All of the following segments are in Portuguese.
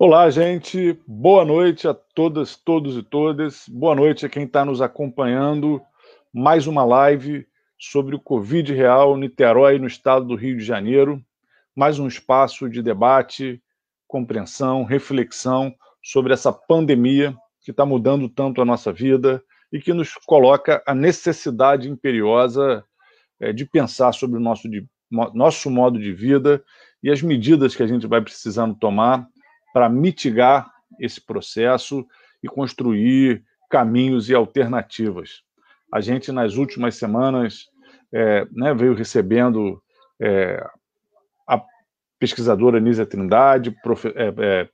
Olá, gente. Boa noite a todas, todos e todas. Boa noite a quem está nos acompanhando. Mais uma live sobre o Covid real Niterói, no estado do Rio de Janeiro. Mais um espaço de debate, compreensão, reflexão sobre essa pandemia que está mudando tanto a nossa vida e que nos coloca a necessidade imperiosa é, de pensar sobre o nosso, de, nosso modo de vida e as medidas que a gente vai precisando tomar para mitigar esse processo e construir caminhos e alternativas. A gente, nas últimas semanas, é, né, veio recebendo é, a pesquisadora Nízia Trindade, profe, é, é,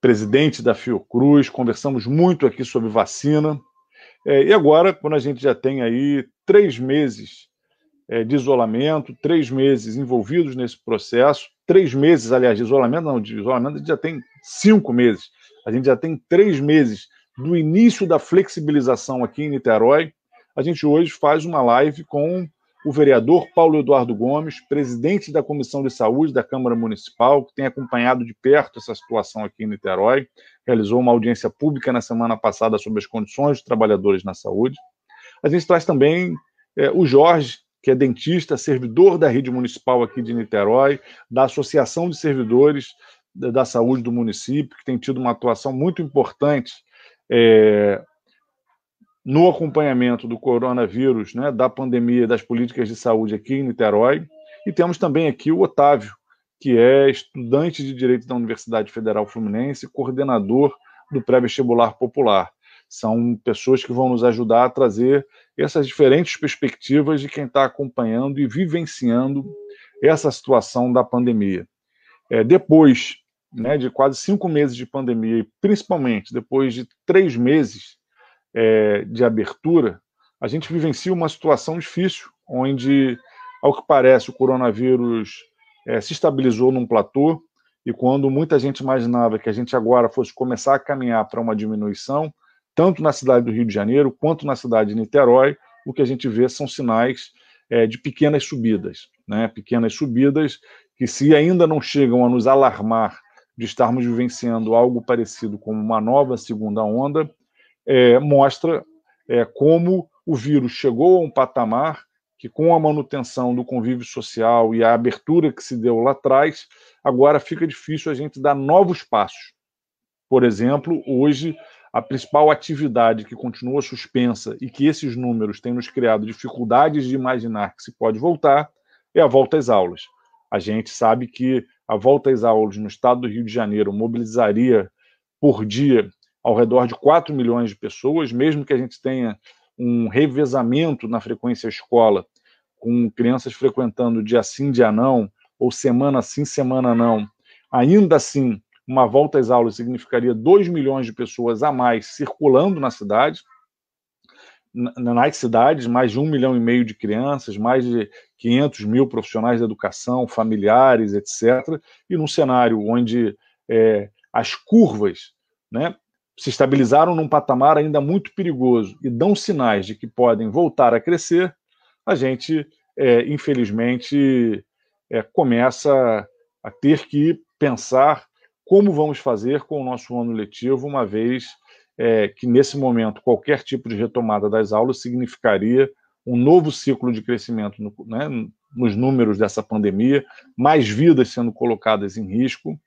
presidente da Fiocruz, conversamos muito aqui sobre vacina. É, e agora, quando a gente já tem aí três meses é, de isolamento, três meses envolvidos nesse processo, três meses, aliás, de isolamento, não, de isolamento a gente já tem cinco meses, a gente já tem três meses do início da flexibilização aqui em Niterói. A gente hoje faz uma live com o vereador Paulo Eduardo Gomes, presidente da Comissão de Saúde da Câmara Municipal, que tem acompanhado de perto essa situação aqui em Niterói, realizou uma audiência pública na semana passada sobre as condições dos trabalhadores na saúde. A gente traz também é, o Jorge, que é dentista, servidor da rede municipal aqui de Niterói, da Associação de Servidores da Saúde do município, que tem tido uma atuação muito importante é, no acompanhamento do coronavírus, né, da pandemia, das políticas de saúde aqui em Niterói. E temos também aqui o Otávio, que é estudante de Direito da Universidade Federal Fluminense, coordenador do pré-vestibular popular. São pessoas que vão nos ajudar a trazer essas diferentes perspectivas de quem está acompanhando e vivenciando essa situação da pandemia. É, depois né, de quase cinco meses de pandemia, e principalmente depois de três meses é, de abertura, a gente vivencia uma situação difícil, onde, ao que parece, o coronavírus é, se estabilizou num platô, e quando muita gente imaginava que a gente agora fosse começar a caminhar para uma diminuição, tanto na cidade do Rio de Janeiro quanto na cidade de Niterói, o que a gente vê são sinais é, de pequenas subidas, né? pequenas subidas que, se ainda não chegam a nos alarmar de estarmos vivenciando algo parecido com uma nova segunda onda, é, mostra é, como o vírus chegou a um patamar que, com a manutenção do convívio social e a abertura que se deu lá atrás, agora fica difícil a gente dar novos passos. Por exemplo, hoje a principal atividade que continua suspensa e que esses números têm nos criado dificuldades de imaginar que se pode voltar é a volta às aulas. A gente sabe que a volta às aulas no estado do Rio de Janeiro mobilizaria por dia ao redor de 4 milhões de pessoas, mesmo que a gente tenha um revezamento na frequência escola, com crianças frequentando dia sim, dia não, ou semana sim, semana não, ainda assim uma volta às aulas significaria 2 milhões de pessoas a mais circulando na cidade, nas cidades, mais de um milhão e meio de crianças, mais de 500 mil profissionais de educação, familiares, etc. E num cenário onde é, as curvas né, se estabilizaram num patamar ainda muito perigoso e dão sinais de que podem voltar a crescer, a gente, é, infelizmente, é, começa a ter que pensar como vamos fazer com o nosso ano letivo, uma vez é, que, nesse momento, qualquer tipo de retomada das aulas significaria um novo ciclo de crescimento no, né, nos números dessa pandemia, mais vidas sendo colocadas em risco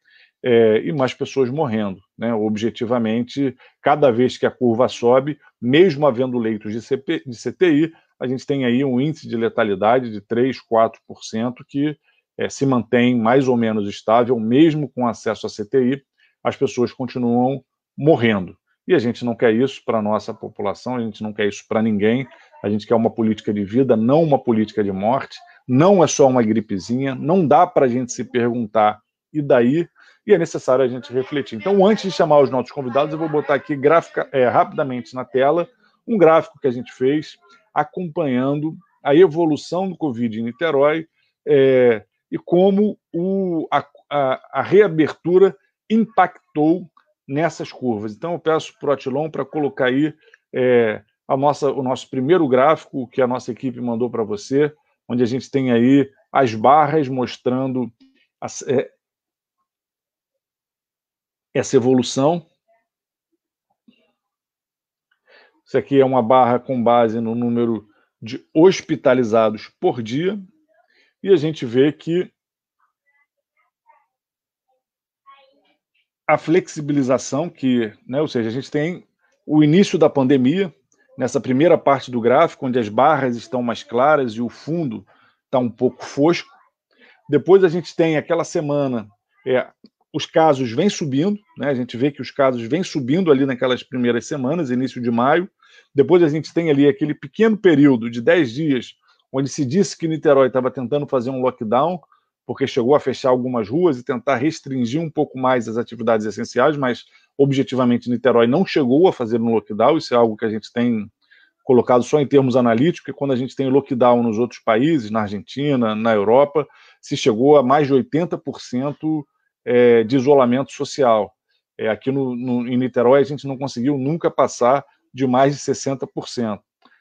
é, e mais pessoas morrendo. Né? Objetivamente, cada vez que a curva sobe, mesmo havendo leitos de, CP, de CTI, a gente tem aí um índice de letalidade de 3, 4%, que é, se mantém mais ou menos estável, mesmo com acesso à CTI, as pessoas continuam morrendo. E a gente não quer isso para a nossa população, a gente não quer isso para ninguém, a gente quer uma política de vida, não uma política de morte, não é só uma gripezinha, não dá para a gente se perguntar, e daí? E é necessário a gente refletir. Então, antes de chamar os nossos convidados, eu vou botar aqui gráfica, é, rapidamente na tela um gráfico que a gente fez acompanhando a evolução do Covid em Niterói, é, e como o, a, a, a reabertura impactou nessas curvas. Então, eu peço para o Atilon para colocar aí é, a nossa, o nosso primeiro gráfico que a nossa equipe mandou para você, onde a gente tem aí as barras mostrando é, essa evolução. Isso aqui é uma barra com base no número de hospitalizados por dia. E a gente vê que a flexibilização, que, né, ou seja, a gente tem o início da pandemia, nessa primeira parte do gráfico, onde as barras estão mais claras e o fundo está um pouco fosco. Depois a gente tem aquela semana, é, os casos vêm subindo, né? a gente vê que os casos vêm subindo ali naquelas primeiras semanas, início de maio. Depois a gente tem ali aquele pequeno período de 10 dias, onde se disse que Niterói estava tentando fazer um lockdown, porque chegou a fechar algumas ruas e tentar restringir um pouco mais as atividades essenciais, mas objetivamente Niterói não chegou a fazer um lockdown, isso é algo que a gente tem colocado só em termos analíticos, porque quando a gente tem lockdown nos outros países, na Argentina, na Europa, se chegou a mais de 80% é, de isolamento social. É, aqui no, no, em Niterói, a gente não conseguiu nunca passar de mais de 60%.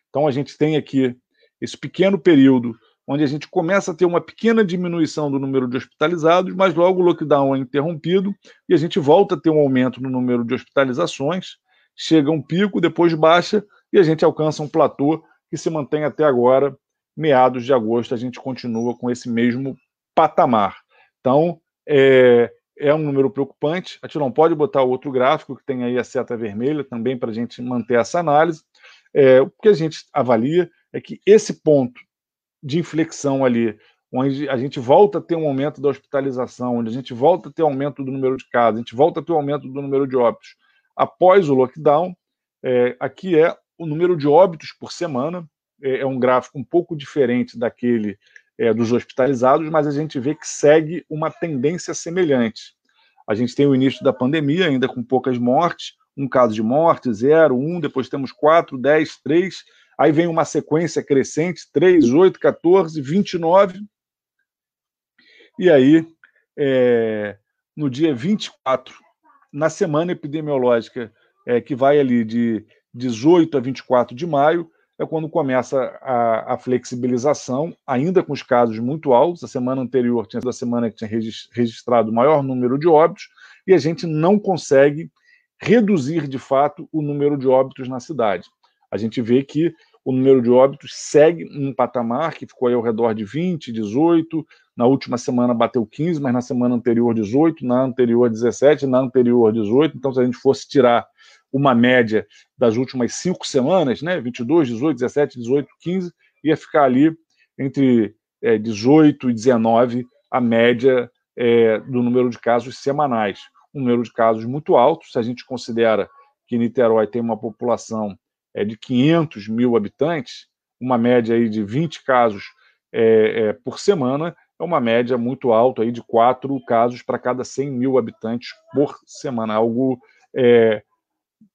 Então, a gente tem aqui esse pequeno período onde a gente começa a ter uma pequena diminuição do número de hospitalizados, mas logo o lockdown é interrompido e a gente volta a ter um aumento no número de hospitalizações, chega um pico, depois baixa e a gente alcança um platô que se mantém até agora, meados de agosto, a gente continua com esse mesmo patamar. Então, é, é um número preocupante. A gente não pode botar outro gráfico que tem aí a seta vermelha também para a gente manter essa análise. É, o que a gente avalia é que esse ponto de inflexão ali, onde a gente volta a ter um aumento da hospitalização, onde a gente volta a ter aumento do número de casos, a gente volta a ter um aumento do número de óbitos após o lockdown, é, aqui é o número de óbitos por semana é, é um gráfico um pouco diferente daquele é, dos hospitalizados, mas a gente vê que segue uma tendência semelhante. A gente tem o início da pandemia, ainda com poucas mortes, um caso de morte, zero, um, depois temos quatro, dez, três, aí vem uma sequência crescente, três, oito, 14, 29, e aí, é, no dia 24, na semana epidemiológica, é, que vai ali de 18 a 24 de maio, é quando começa a, a, flexibilização, ainda com os casos muito altos. A semana anterior tinha sido a semana que tinha registrado o maior número de óbitos, e a gente não consegue reduzir de fato o número de óbitos na cidade. A gente vê que o número de óbitos segue um patamar que ficou aí ao redor de 20, 18, na última semana bateu 15, mas na semana anterior 18, na anterior 17, na anterior 18. Então, se a gente fosse tirar uma média das últimas cinco semanas, né, 22, 18, 17, 18, 15, ia ficar ali entre é, 18 e 19 a média é, do número de casos semanais. Um número de casos muito alto, se a gente considera que Niterói tem uma população é, de 500 mil habitantes, uma média aí de 20 casos é, é, por semana, é uma média muito alta aí de quatro casos para cada 100 mil habitantes por semana, algo é,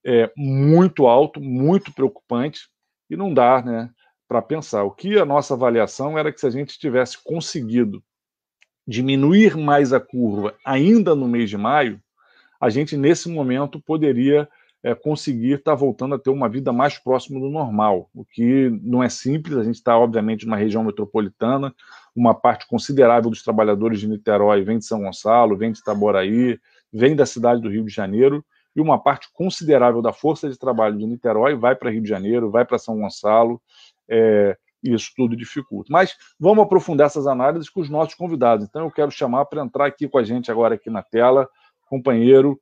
é, muito alto, muito preocupante, e não dá né, para pensar. O que a nossa avaliação era que se a gente tivesse conseguido diminuir mais a curva ainda no mês de maio, a gente nesse momento poderia é, conseguir estar tá voltando a ter uma vida mais próxima do normal, o que não é simples. A gente está, obviamente, numa região metropolitana, uma parte considerável dos trabalhadores de Niterói vem de São Gonçalo, vem de Itaboraí, vem da cidade do Rio de Janeiro, e uma parte considerável da força de trabalho de Niterói vai para Rio de Janeiro, vai para São Gonçalo, é, isso tudo dificulta. Mas vamos aprofundar essas análises com os nossos convidados. Então eu quero chamar para entrar aqui com a gente agora aqui na tela, companheiro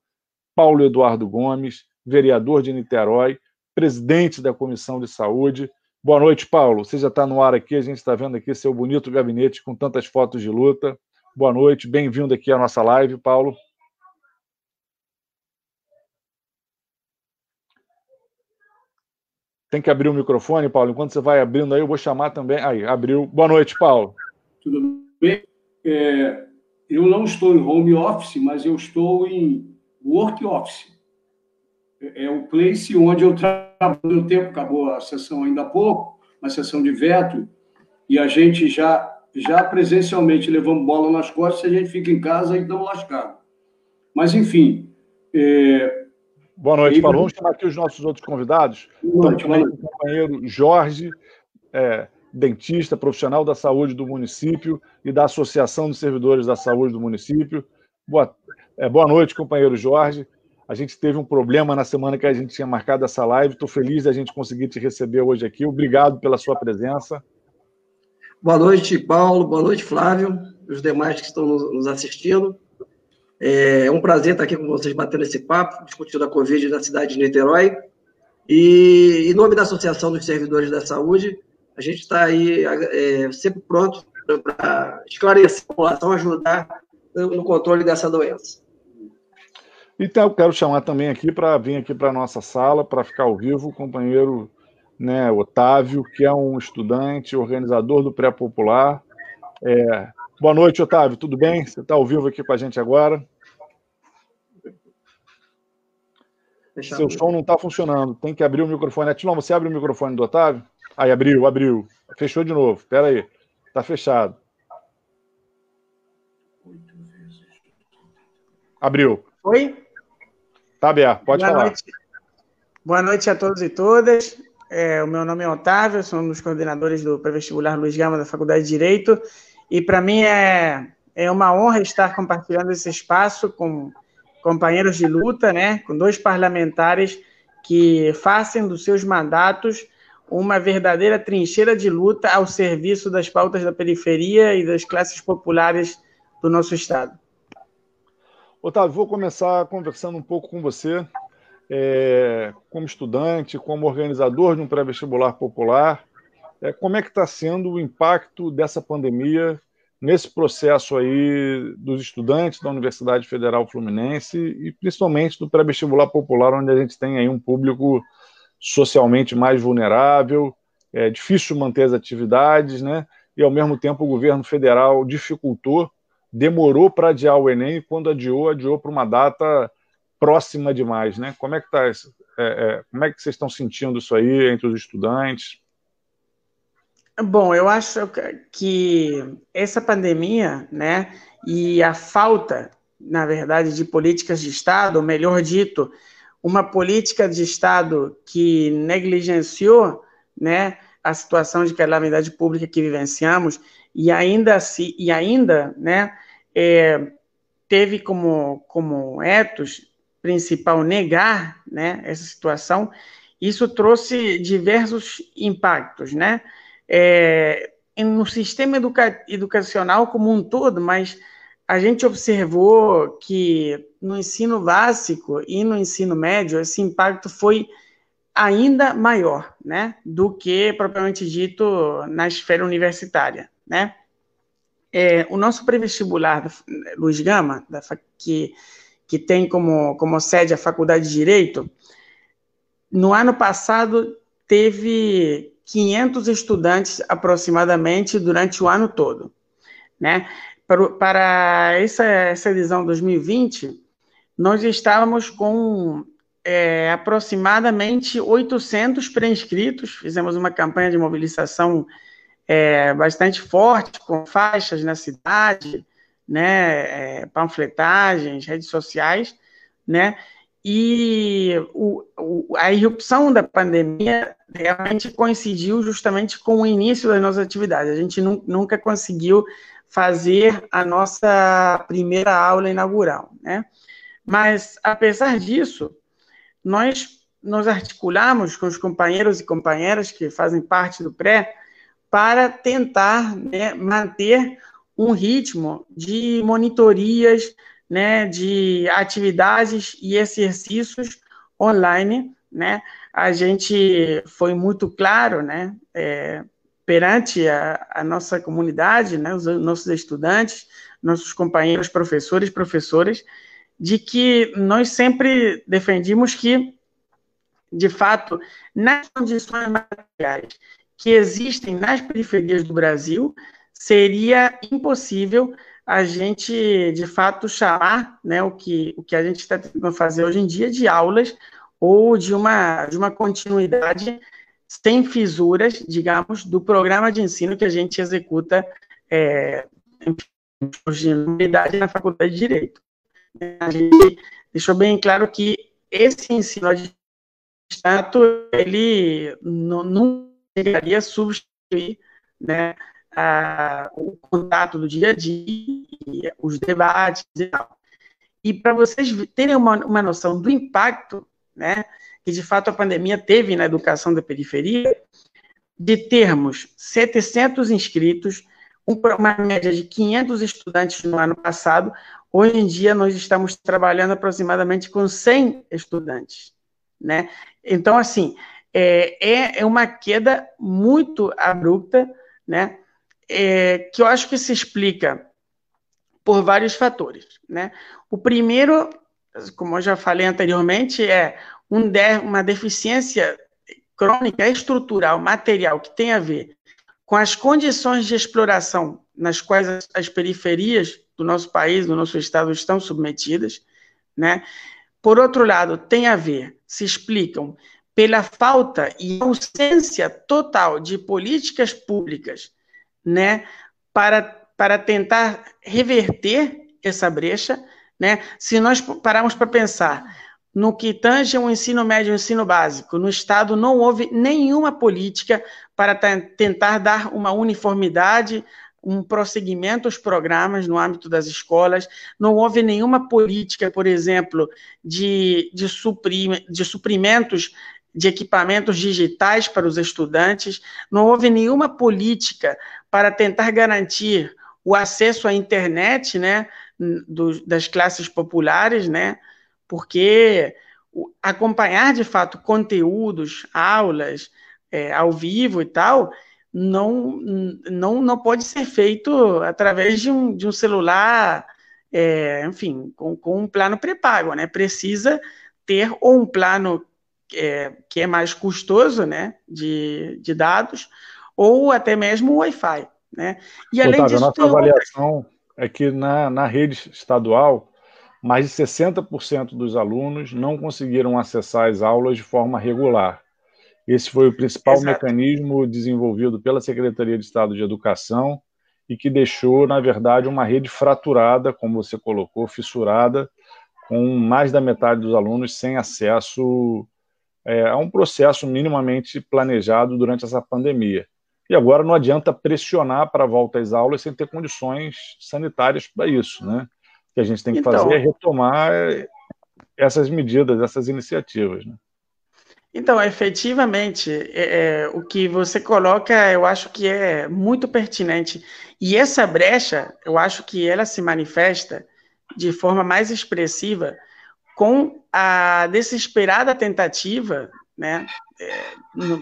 Paulo Eduardo Gomes, vereador de Niterói, presidente da Comissão de Saúde. Boa noite, Paulo. Você já está no ar aqui, a gente está vendo aqui seu bonito gabinete com tantas fotos de luta. Boa noite, bem-vindo aqui à nossa live, Paulo. Tem que abrir o microfone, Paulo. Enquanto você vai abrindo aí, eu vou chamar também. Aí, abriu. Boa noite, Paulo. Tudo bem? É, eu não estou em home office, mas eu estou em work office. É, é o place onde eu trabalho no tempo. Acabou a sessão ainda há pouco, uma sessão de veto, e a gente já, já presencialmente levamos bola nas costas. Se a gente fica em casa, então lascado. Mas, enfim, é, Boa noite, Paulo. Vamos chamar aqui os nossos outros convidados. Boa noite, Estamos o companheiro Jorge, é, dentista, profissional da saúde do município e da Associação dos Servidores da Saúde do município. Boa, é, boa noite, companheiro Jorge. A gente teve um problema na semana que a gente tinha marcado essa live. Estou feliz de a gente conseguir te receber hoje aqui. Obrigado pela sua presença. Boa noite, Paulo. Boa noite, Flávio. Os demais que estão nos assistindo. É um prazer estar aqui com vocês batendo esse papo, discutindo a Covid na cidade de Niterói. E em nome da Associação dos Servidores da Saúde, a gente está aí é, sempre pronto para esclarecer a população, ajudar no controle dessa doença. Então, eu quero chamar também aqui para vir aqui para a nossa sala, para ficar ao vivo, o companheiro né, Otávio, que é um estudante, organizador do Pré-Popular. É... Boa noite, Otávio, tudo bem? Você está ao vivo aqui com a gente agora? Seu som não está funcionando, tem que abrir o microfone. Atilão, você abre o microfone do Otávio? Aí, abriu, abriu. Fechou de novo, espera aí. Está fechado. Abriu. Oi? Tá aberto, pode Boa falar. Noite. Boa noite a todos e todas. É, o meu nome é Otávio, sou um dos coordenadores do pré-vestibular Luiz Gama da Faculdade de Direito. E para mim é, é uma honra estar compartilhando esse espaço com companheiros de luta, né, com dois parlamentares que fazem dos seus mandatos uma verdadeira trincheira de luta ao serviço das pautas da periferia e das classes populares do nosso Estado. Otávio, vou começar conversando um pouco com você, é, como estudante, como organizador de um pré-vestibular popular. É, como é que está sendo o impacto dessa pandemia nesse processo aí dos estudantes da Universidade Federal Fluminense e principalmente do pré-vestibular popular, onde a gente tem aí um público socialmente mais vulnerável, é difícil manter as atividades, né? E ao mesmo tempo o governo federal dificultou demorou para adiar o Enem e quando adiou, adiou para uma data próxima demais, né? Como é que tá isso? É, é, como é que vocês estão sentindo isso aí entre os estudantes? Bom, eu acho que essa pandemia, né, e a falta, na verdade, de políticas de Estado, ou melhor dito, uma política de Estado que negligenciou, né, a situação de calamidade pública que vivenciamos e ainda se e ainda, né, é, teve como como etos principal negar, né, essa situação. Isso trouxe diversos impactos, né, é, no sistema educa educacional como um todo, mas a gente observou que no ensino básico e no ensino médio esse impacto foi ainda maior, né, do que propriamente dito na esfera universitária, né? É, o nosso pré-vestibular Luiz Gama, da, que, que tem como, como sede a Faculdade de Direito, no ano passado teve 500 estudantes aproximadamente durante o ano todo, né? Para, para essa, essa edição 2020, nós estávamos com é, aproximadamente 800 pré-inscritos, fizemos uma campanha de mobilização é, bastante forte, com faixas na cidade, né, é, panfletagens, redes sociais, né, e o, o, a irrupção da pandemia realmente coincidiu justamente com o início das nossas atividades. A gente nu, nunca conseguiu fazer a nossa primeira aula inaugural, né? Mas, apesar disso, nós nos articulamos com os companheiros e companheiras que fazem parte do pré para tentar né, manter um ritmo de monitorias, né, de atividades e exercícios online, né? A gente foi muito claro, né, é, perante a, a, nossa comunidade, né, os nossos estudantes, nossos companheiros professores, professoras, de que nós sempre defendimos que, de fato, nas condições materiais que existem nas periferias do Brasil, seria impossível a gente, de fato, chamar né, o, que, o que a gente está tentando fazer hoje em dia de aulas ou de uma, de uma continuidade sem fisuras, digamos, do programa de ensino que a gente executa é, em na Faculdade de Direito. A gente deixou bem claro que esse ensino de ele não, não chegaria a substituir né, a, o contato do dia a dia, os debates e tal. E para vocês terem uma, uma noção do impacto, né, que de fato a pandemia teve na educação da periferia, de termos 700 inscritos, uma média de 500 estudantes no ano passado, hoje em dia nós estamos trabalhando aproximadamente com 100 estudantes, né? Então, assim, é, é, é uma queda muito abrupta, né? É, que eu acho que se explica por vários fatores, né? O primeiro, como eu já falei anteriormente, é um de, uma deficiência crônica estrutural, material, que tem a ver com as condições de exploração nas quais as, as periferias do nosso país, do nosso estado, estão submetidas, né? Por outro lado, tem a ver, se explicam pela falta e ausência total de políticas públicas, né, para, para tentar reverter essa brecha, né? Se nós pararmos para pensar no que tange o ensino médio e o ensino básico, no Estado não houve nenhuma política para tentar dar uma uniformidade, um prosseguimento aos programas no âmbito das escolas, não houve nenhuma política, por exemplo, de, de, de suprimentos de equipamentos digitais para os estudantes, não houve nenhuma política para tentar garantir o acesso à internet, né, do, das classes populares, né, porque acompanhar de fato conteúdos, aulas é, ao vivo e tal, não, não, não pode ser feito através de um, de um celular, é, enfim, com, com um plano pré-pago, né? Precisa ter ou um plano é, que é mais custoso, né, de, de dados, ou até mesmo o Wi-Fi, né? E além Otávio, disso, a nossa avaliação outra... é que na, na rede estadual mais de 60% dos alunos não conseguiram acessar as aulas de forma regular. Esse foi o principal Exato. mecanismo desenvolvido pela Secretaria de Estado de Educação e que deixou, na verdade, uma rede fraturada, como você colocou, fissurada, com mais da metade dos alunos sem acesso é, a um processo minimamente planejado durante essa pandemia. E agora não adianta pressionar para a volta às aulas sem ter condições sanitárias para isso, né? que a gente tem que então, fazer é retomar essas medidas, essas iniciativas. Né? Então, efetivamente, é, é, o que você coloca, eu acho que é muito pertinente. E essa brecha, eu acho que ela se manifesta de forma mais expressiva com a desesperada tentativa, né, é,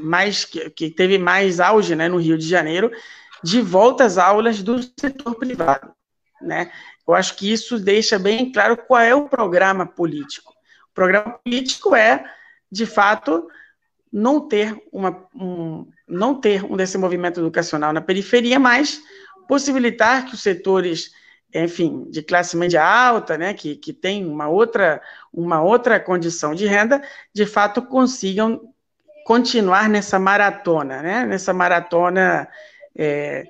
mais, que, que, teve mais auge né, no Rio de Janeiro, de volta às aulas do setor privado. Né? Eu acho que isso deixa bem claro qual é o programa político. O programa político é, de fato, não ter, uma, um, não ter um desenvolvimento educacional na periferia, mas possibilitar que os setores, enfim, de classe média alta, né, que, que tem uma outra, uma outra condição de renda, de fato consigam continuar nessa maratona, né, nessa maratona é,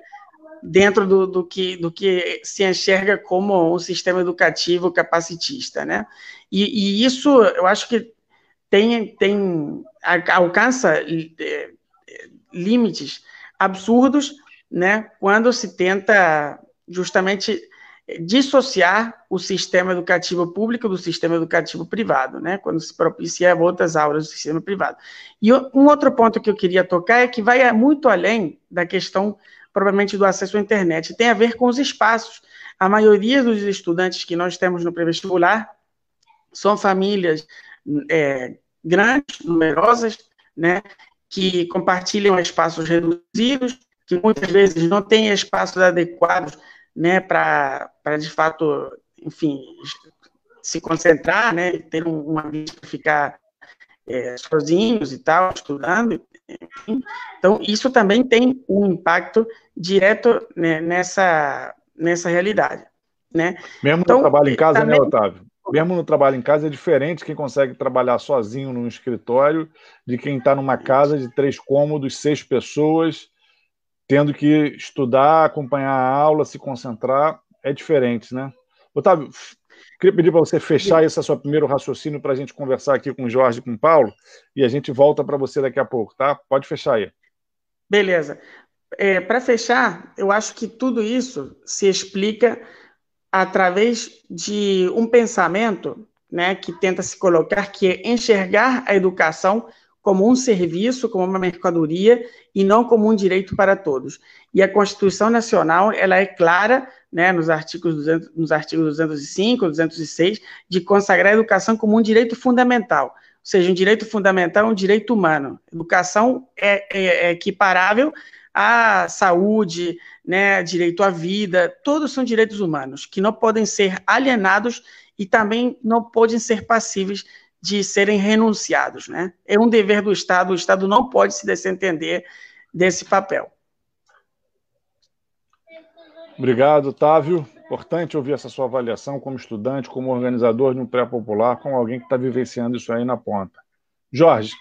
dentro do, do, que, do que se enxerga como um sistema educativo capacitista, né? E, e isso, eu acho que tem, tem alcança é, limites absurdos, né? Quando se tenta justamente dissociar o sistema educativo público do sistema educativo privado, né? Quando se propicia outras aulas do sistema privado. E um outro ponto que eu queria tocar é que vai muito além da questão provavelmente do acesso à internet. Tem a ver com os espaços. A maioria dos estudantes que nós temos no pré-vestibular são famílias é, grandes, numerosas, né, que compartilham espaços reduzidos, que muitas vezes não têm espaços adequados né, para, de fato, enfim, se concentrar, né, ter um, um ambiente para ficar é, sozinhos e tal, estudando. Então, isso também tem um impacto direto né, nessa, nessa realidade. Né? Mesmo então, no trabalho em casa, né, também... né, Otávio? Mesmo no trabalho em casa é diferente quem consegue trabalhar sozinho num escritório de quem está numa casa de três cômodos, seis pessoas, tendo que estudar, acompanhar a aula, se concentrar, é diferente, né? Otávio, Queria pedir para você fechar esse seu primeiro raciocínio para a gente conversar aqui com o Jorge e com o Paulo, e a gente volta para você daqui a pouco, tá? Pode fechar aí. Beleza. É, para fechar, eu acho que tudo isso se explica através de um pensamento né, que tenta se colocar, que é enxergar a educação como um serviço, como uma mercadoria e não como um direito para todos. E a Constituição Nacional, ela é clara, né, nos artigos 200, nos artigos 205, 206, de consagrar a educação como um direito fundamental. Ou seja, um direito fundamental é um direito humano. Educação é, é, é equiparável à saúde, né, direito à vida, todos são direitos humanos que não podem ser alienados e também não podem ser passíveis de serem renunciados. Né? É um dever do Estado, o Estado não pode se desentender desse papel. Obrigado, Otávio. Importante ouvir essa sua avaliação como estudante, como organizador de um pré-popular, como alguém que está vivenciando isso aí na ponta. Jorge,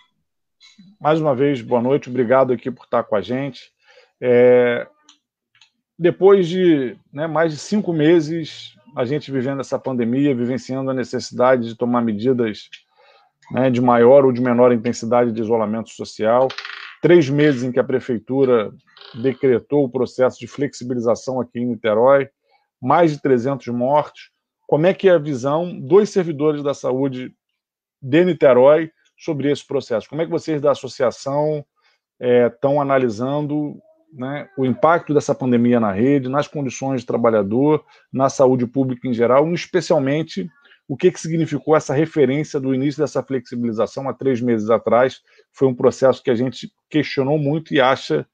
mais uma vez, boa noite, obrigado aqui por estar com a gente. É, depois de né, mais de cinco meses a gente vivendo essa pandemia, vivenciando a necessidade de tomar medidas né, de maior ou de menor intensidade de isolamento social, três meses em que a prefeitura decretou o processo de flexibilização aqui em Niterói, mais de 300 mortos. Como é que é a visão dos servidores da saúde de Niterói sobre esse processo? Como é que vocês da associação estão é, analisando né, o impacto dessa pandemia na rede, nas condições de trabalhador, na saúde pública em geral, especialmente o que, que significou essa referência do início dessa flexibilização há três meses atrás. Foi um processo que a gente questionou muito e acha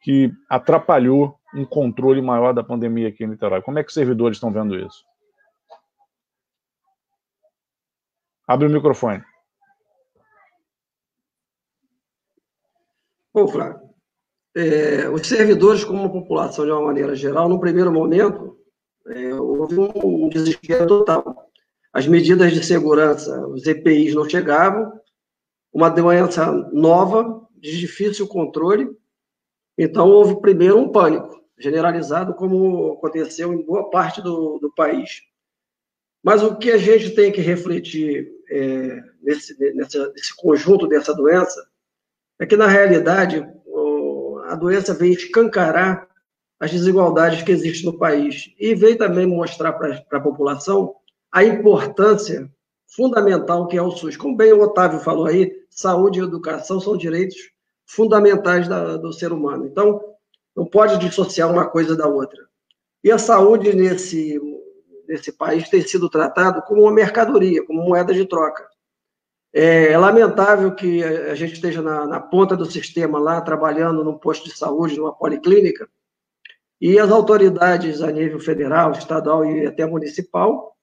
que atrapalhou um controle maior da pandemia aqui em Niterói. Como é que os servidores estão vendo isso? Abre o microfone. Bom, Flávio, é, os servidores, como população de uma maneira geral, no primeiro momento, é, houve um desespero total. As medidas de segurança, os EPIs não chegavam, uma doença nova, de difícil controle, então houve primeiro um pânico generalizado, como aconteceu em boa parte do, do país. Mas o que a gente tem que refletir é, nesse, nesse conjunto dessa doença é que, na realidade, a doença veio escancarar as desigualdades que existem no país. E veio também mostrar para a população a importância fundamental que é o SUS. Como bem o Otávio falou aí, saúde e educação são direitos fundamentais da, do ser humano. Então, não pode dissociar uma coisa da outra. E a saúde nesse, nesse país tem sido tratado como uma mercadoria, como moeda de troca. É, lamentável que a gente esteja na, na, ponta do sistema lá, trabalhando num posto de saúde, numa policlínica, e as autoridades a nível federal, estadual e até municipal,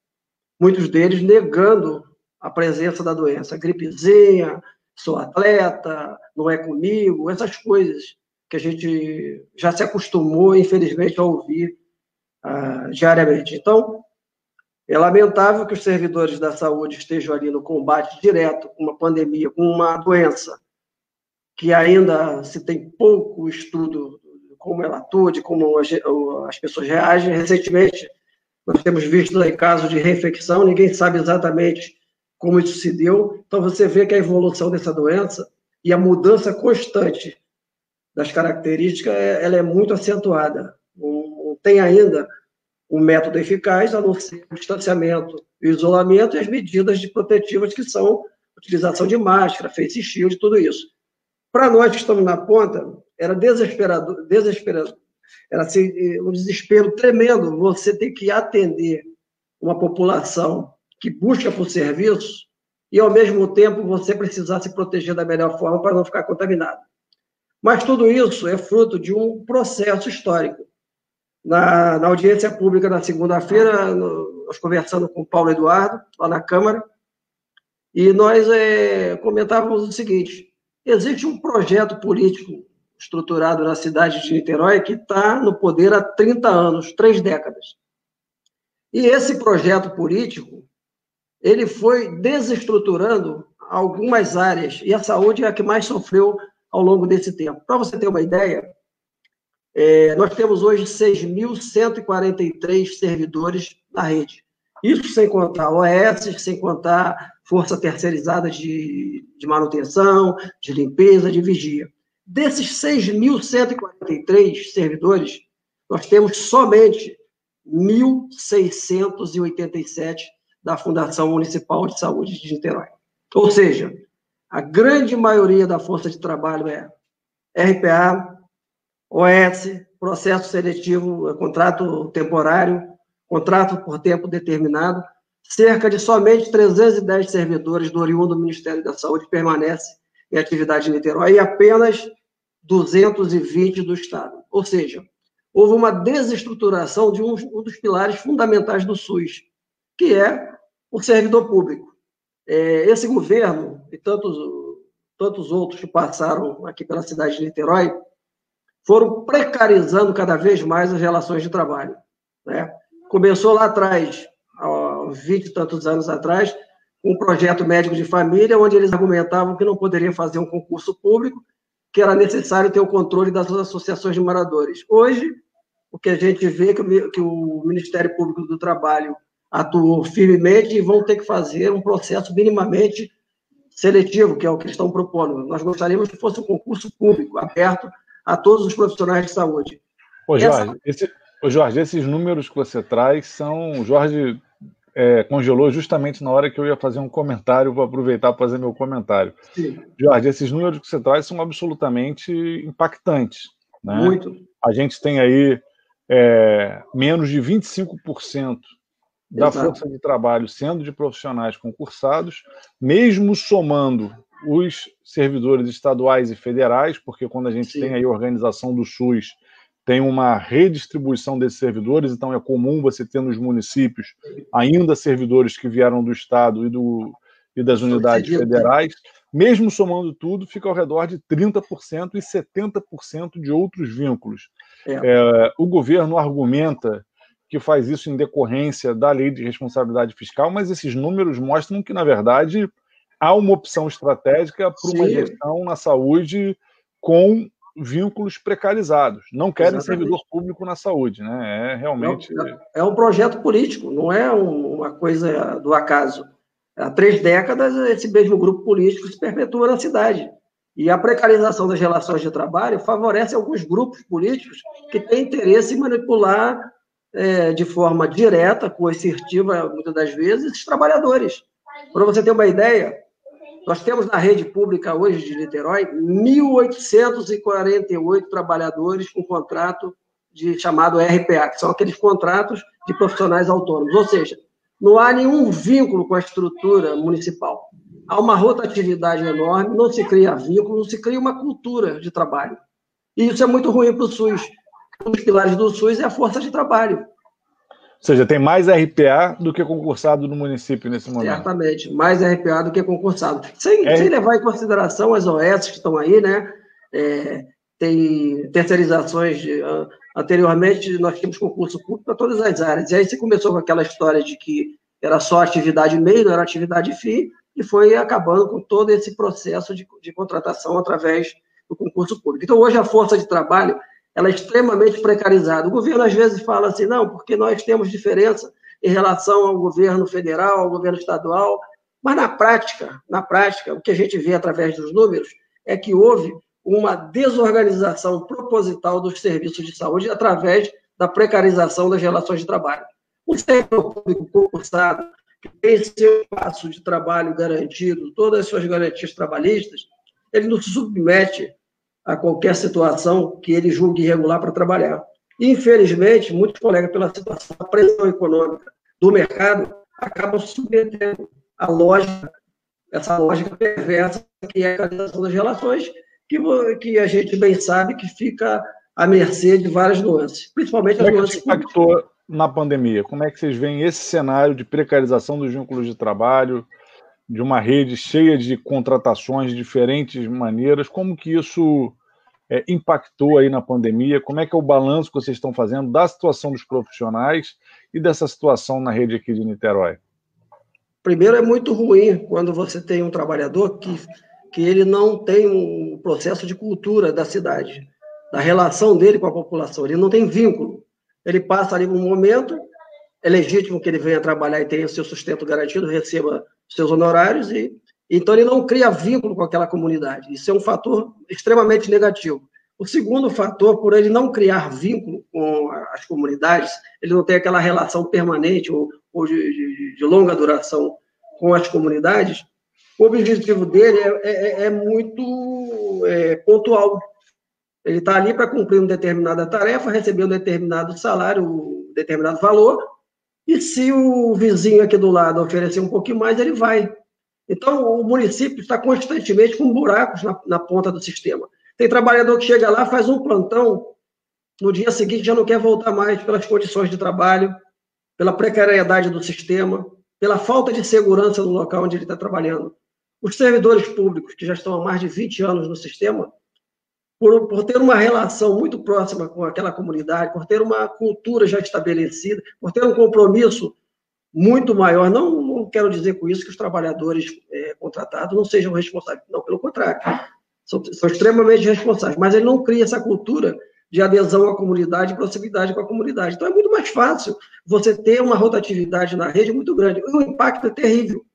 muitos deles negando a presença da doença. Gripezinha, sou atleta, não é comigo, essas coisas que a gente já se acostumou, infelizmente, a ouvir uh, diariamente. Então, é lamentável que os servidores da saúde estejam ali no combate direto com uma pandemia, com uma doença que ainda se tem pouco estudo como ela atua, de como as pessoas reagem. Recentemente, nós temos visto casos de reinfecção, ninguém sabe exatamente como isso se deu. Então, você vê que a evolução dessa doença e a mudança constante das características, é, ela é muito acentuada. Não tem ainda um método eficaz, a não ser o distanciamento e isolamento e as medidas de protetivas que são utilização de máscara, face shield, tudo isso. Para nós que estamos na ponta, era desesperador, desesperador. Era assim, um desespero tremendo você ter que atender uma população que busca por serviço e, ao mesmo tempo, você precisar se proteger da melhor forma para não ficar contaminado. Mas tudo isso é fruto de um processo histórico na, na audiência pública na segunda-feira, nós conversando com o Paulo Eduardo, lá na Câmara, e nós é, comentávamos o seguinte: existe um projeto político estruturado na cidade de Niterói que está no poder há 30 anos, três décadas. E esse projeto político ele foi desestruturando algumas áreas, e a saúde é a que mais sofreu ao longo desse tempo. Para você ter uma ideia, é, nós temos hoje 6.143 servidores na rede. Isso sem contar OS, sem contar força terceirizada de, de manutenção, de limpeza, de vigia. Desses 6.143 servidores, nós temos somente 1.687 da Fundação Municipal de Saúde de Niterói. Ou seja, a grande maioria da força de trabalho é RPA, OS, processo seletivo, contrato temporário, contrato por tempo determinado. Cerca de somente 310 servidores do oriundo do Ministério da Saúde permanecem em atividade em Niterói e apenas 220 do Estado. Ou seja, houve uma desestruturação de um, dos pilares fundamentais do SUS, que é o servidor público. É, esse governo e tantos, tantos outros que passaram aqui pela cidade de Niterói foram precarizando cada vez mais as relações de trabalho. Né? Começou lá atrás, há 20 e tantos anos atrás, um projeto médico de família, onde eles argumentavam que não poderia fazer um concurso público, que era necessário ter o controle das associações de moradores. Hoje, o que a gente vê é que o Ministério Público do Trabalho atuou firmemente e vão ter que fazer um processo minimamente seletivo, que é o que estão propondo. Nós gostaríamos que fosse um concurso público, aberto a todos os profissionais de saúde. Ô, Jorge, Essa... esse, ô Jorge esses números que você traz são. Jorge é, congelou justamente na hora que eu ia fazer um comentário, vou aproveitar para fazer meu comentário. Sim. Jorge, esses números que você traz são absolutamente impactantes. Né? Muito. A gente tem aí é, menos de 25% da Exato. força de trabalho sendo de profissionais concursados, mesmo somando os servidores estaduais e federais, porque quando a gente Sim. tem aí a organização do SUS, tem uma redistribuição desses servidores, então é comum você ter nos municípios ainda servidores que vieram do Estado e, do, e das unidades federais. Mesmo somando tudo, fica ao redor de 30% e 70% de outros vínculos. É. É, o governo argumenta que faz isso em decorrência da lei de responsabilidade fiscal, mas esses números mostram que, na verdade, há uma opção estratégica para uma gestão na saúde com vínculos precarizaado. Não querem Exatamente. servidor público na saúde, né? É realmente. É, é um projeto político, não é uma coisa do acaso. Há três décadas, esse mesmo grupo político se perpetua na cidade. E a precarização das relações de trabalho favorece alguns grupos políticos que têm interesse em manipular é, de forma direta, coercitiva, muitas das vezes, esses trabalhadores. Para você ter uma ideia, nós temos na rede pública hoje de Niterói 1.848 trabalhadores com contrato de chamado RPA, que são aqueles contratos de profissionais autônomos. Ou seja, não há nenhum vínculo com a estrutura municipal. Há uma rotatividade enorme, não se cria vínculo, não se cria uma cultura de trabalho. E isso é muito ruim para o SUS. Um dos pilares do SUS é a força de trabalho. Ou seja, tem mais RPA do que concursado no município nesse momento. Certamente, mais RPA do que concursado. Sem, é... sem levar em consideração as OS que estão aí, né? É, tem terceirizações. De, uh, anteriormente, nós tínhamos concurso público para todas as áreas. E aí você começou com aquela história de que era só atividade meio, não era atividade fim, e foi acabando com todo esse processo de, de contratação através do concurso público. Então, hoje, a força de trabalho ela é extremamente precarizada. O governo às vezes fala assim, não, porque nós temos diferença em relação ao governo federal, ao governo estadual, mas na prática, na prática, o que a gente vê através dos números é que houve uma desorganização proposital dos serviços de saúde através da precarização das relações de trabalho. O setor público concursado, que tem seu espaço de trabalho garantido, todas as suas garantias trabalhistas, ele não se submete a qualquer situação que ele julgue irregular para trabalhar. Infelizmente, muitos colegas, pela situação da pressão econômica do mercado, acabam submetendo a lógica, essa lógica perversa que é a realização das relações, que, que a gente bem sabe que fica à mercê de várias nuances, principalmente Como as é nuances. impactou na pandemia? Como é que vocês veem esse cenário de precarização dos vínculos de trabalho, de uma rede cheia de contratações de diferentes maneiras? Como que isso é, impactou aí na pandemia? Como é que é o balanço que vocês estão fazendo da situação dos profissionais e dessa situação na rede aqui de Niterói? Primeiro, é muito ruim quando você tem um trabalhador que, que ele não tem um processo de cultura da cidade, da relação dele com a população, ele não tem vínculo. Ele passa ali um momento, é legítimo que ele venha trabalhar e tenha o seu sustento garantido, receba seus honorários e então, ele não cria vínculo com aquela comunidade. Isso é um fator extremamente negativo. O segundo fator, por ele não criar vínculo com as comunidades, ele não tem aquela relação permanente ou, ou de, de, de, longa duração com as comunidades, o objetivo dele é, é, é muito é, pontual. Ele está ali para cumprir uma determinada tarefa, receber um determinado salário, um determinado valor, e se o vizinho aqui do lado oferecer um pouquinho mais, ele vai. Então, o município está constantemente com buracos na, na ponta do sistema. Tem trabalhador que chega lá, faz um plantão, no dia seguinte já não quer voltar mais pelas condições de trabalho, pela precariedade do sistema, pela falta de segurança no local onde ele está trabalhando. Os servidores públicos, que já estão há mais de 20 anos no sistema, por, por, ter uma relação muito próxima com aquela comunidade, por ter uma cultura já estabelecida, por ter um compromisso muito maior. Não, não quero dizer com isso que os trabalhadores é, contratados não sejam responsáveis, não, pelo contrário, são, são extremamente responsáveis, mas ele não cria essa cultura de adesão à comunidade proximidade com a comunidade. Então é muito mais fácil você ter uma rotatividade na rede muito grande. O impacto é terrível,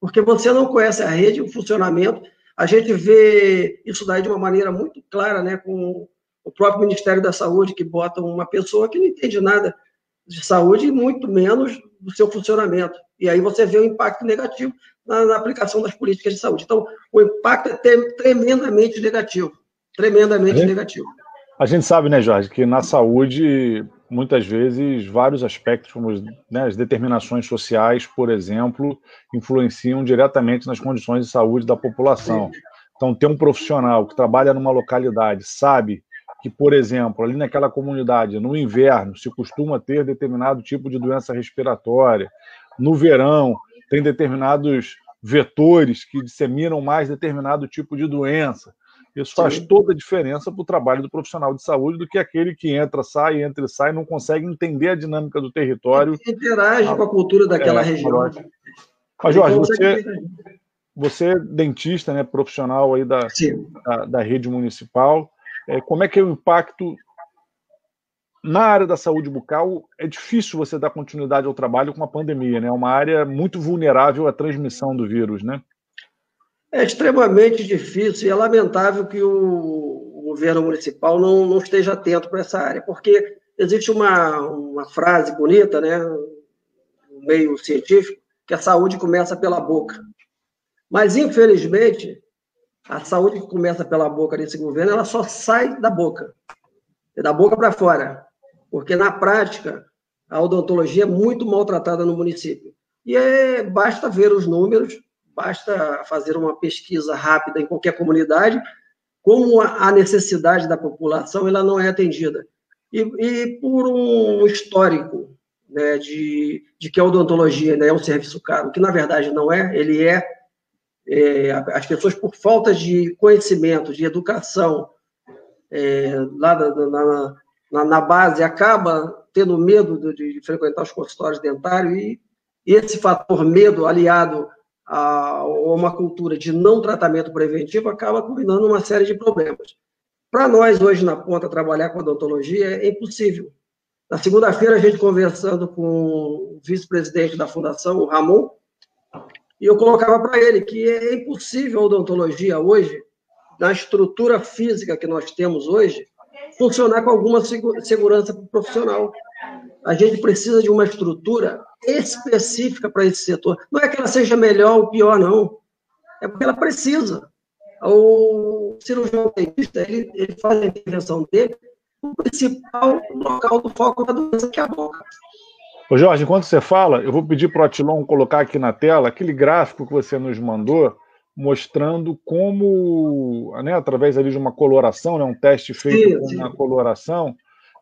porque você não conhece a rede, o funcionamento, a gente vê isso daí de uma maneira muito clara, né, com o próprio Ministério da Saúde, que bota uma pessoa que não entende nada de saúde e muito menos do seu funcionamento. E aí você vê o impacto negativo na, na aplicação das políticas de saúde. Então, o impacto é tremendamente negativo. Tremendamente gente, negativo. A gente sabe, né, Jorge, que na saúde, muitas vezes, vários aspectos, como né, as determinações sociais, por exemplo, influenciam diretamente nas condições de saúde da população. Então, ter um profissional que trabalha numa localidade, sabe que, por exemplo, ali naquela comunidade, no inverno, se costuma ter determinado tipo de doença respiratória, no verão, tem determinados vetores que disseminam mais determinado tipo de doença. Isso faz Sim. toda a diferença para o trabalho do profissional de saúde do que aquele que entra, sai, entra e sai, não consegue entender a dinâmica do território. Interage ah, com a cultura daquela é, região. Mas, Jorge, você, você é dentista, né, profissional aí da, da, da, rede municipal, é, como é que é o impacto na área da saúde bucal, é difícil você dar continuidade ao trabalho com a pandemia, né? É uma área muito vulnerável à transmissão do vírus, né? É extremamente difícil e é lamentável que o governo municipal não, não esteja atento para essa área, porque existe uma, uma frase bonita, né, no meio científico, que a saúde começa pela boca. Mas, infelizmente, a saúde que começa pela boca desse governo, ela só sai da boca, é da boca para fora, porque na prática a odontologia é muito maltratada no município. E é, basta ver os números, basta fazer uma pesquisa rápida em qualquer comunidade, como a necessidade da população ela não é atendida. E, e por um histórico né, de, de que a odontologia né, é um serviço caro, que na verdade não é, ele é, é as pessoas por falta de conhecimento, de educação, é, lá na, na, na, base, acaba tendo medo de, de frequentar os consultórios dentários e esse fator medo aliado a uma cultura de não tratamento preventivo acaba combinando uma série de problemas. Para nós, hoje, na ponta, trabalhar com odontologia é impossível. Na segunda-feira, a gente conversando com o vice-presidente da fundação, o Ramon, e eu colocava para ele que é impossível a odontologia hoje, na estrutura física que nós temos hoje, funcionar com alguma segurança profissional. A gente precisa de uma estrutura específica para esse setor. Não é que ela seja melhor ou pior, não. É porque ela precisa. O cirurgião dentista, ele, ele faz a intervenção dele no principal local do foco da doença, que é a boca. Ô Jorge, enquanto você fala, eu vou pedir para o Atilon colocar aqui na tela aquele gráfico que você nos mandou, mostrando como, né, através ali de uma coloração, né, um teste feito sim, com sim. uma coloração,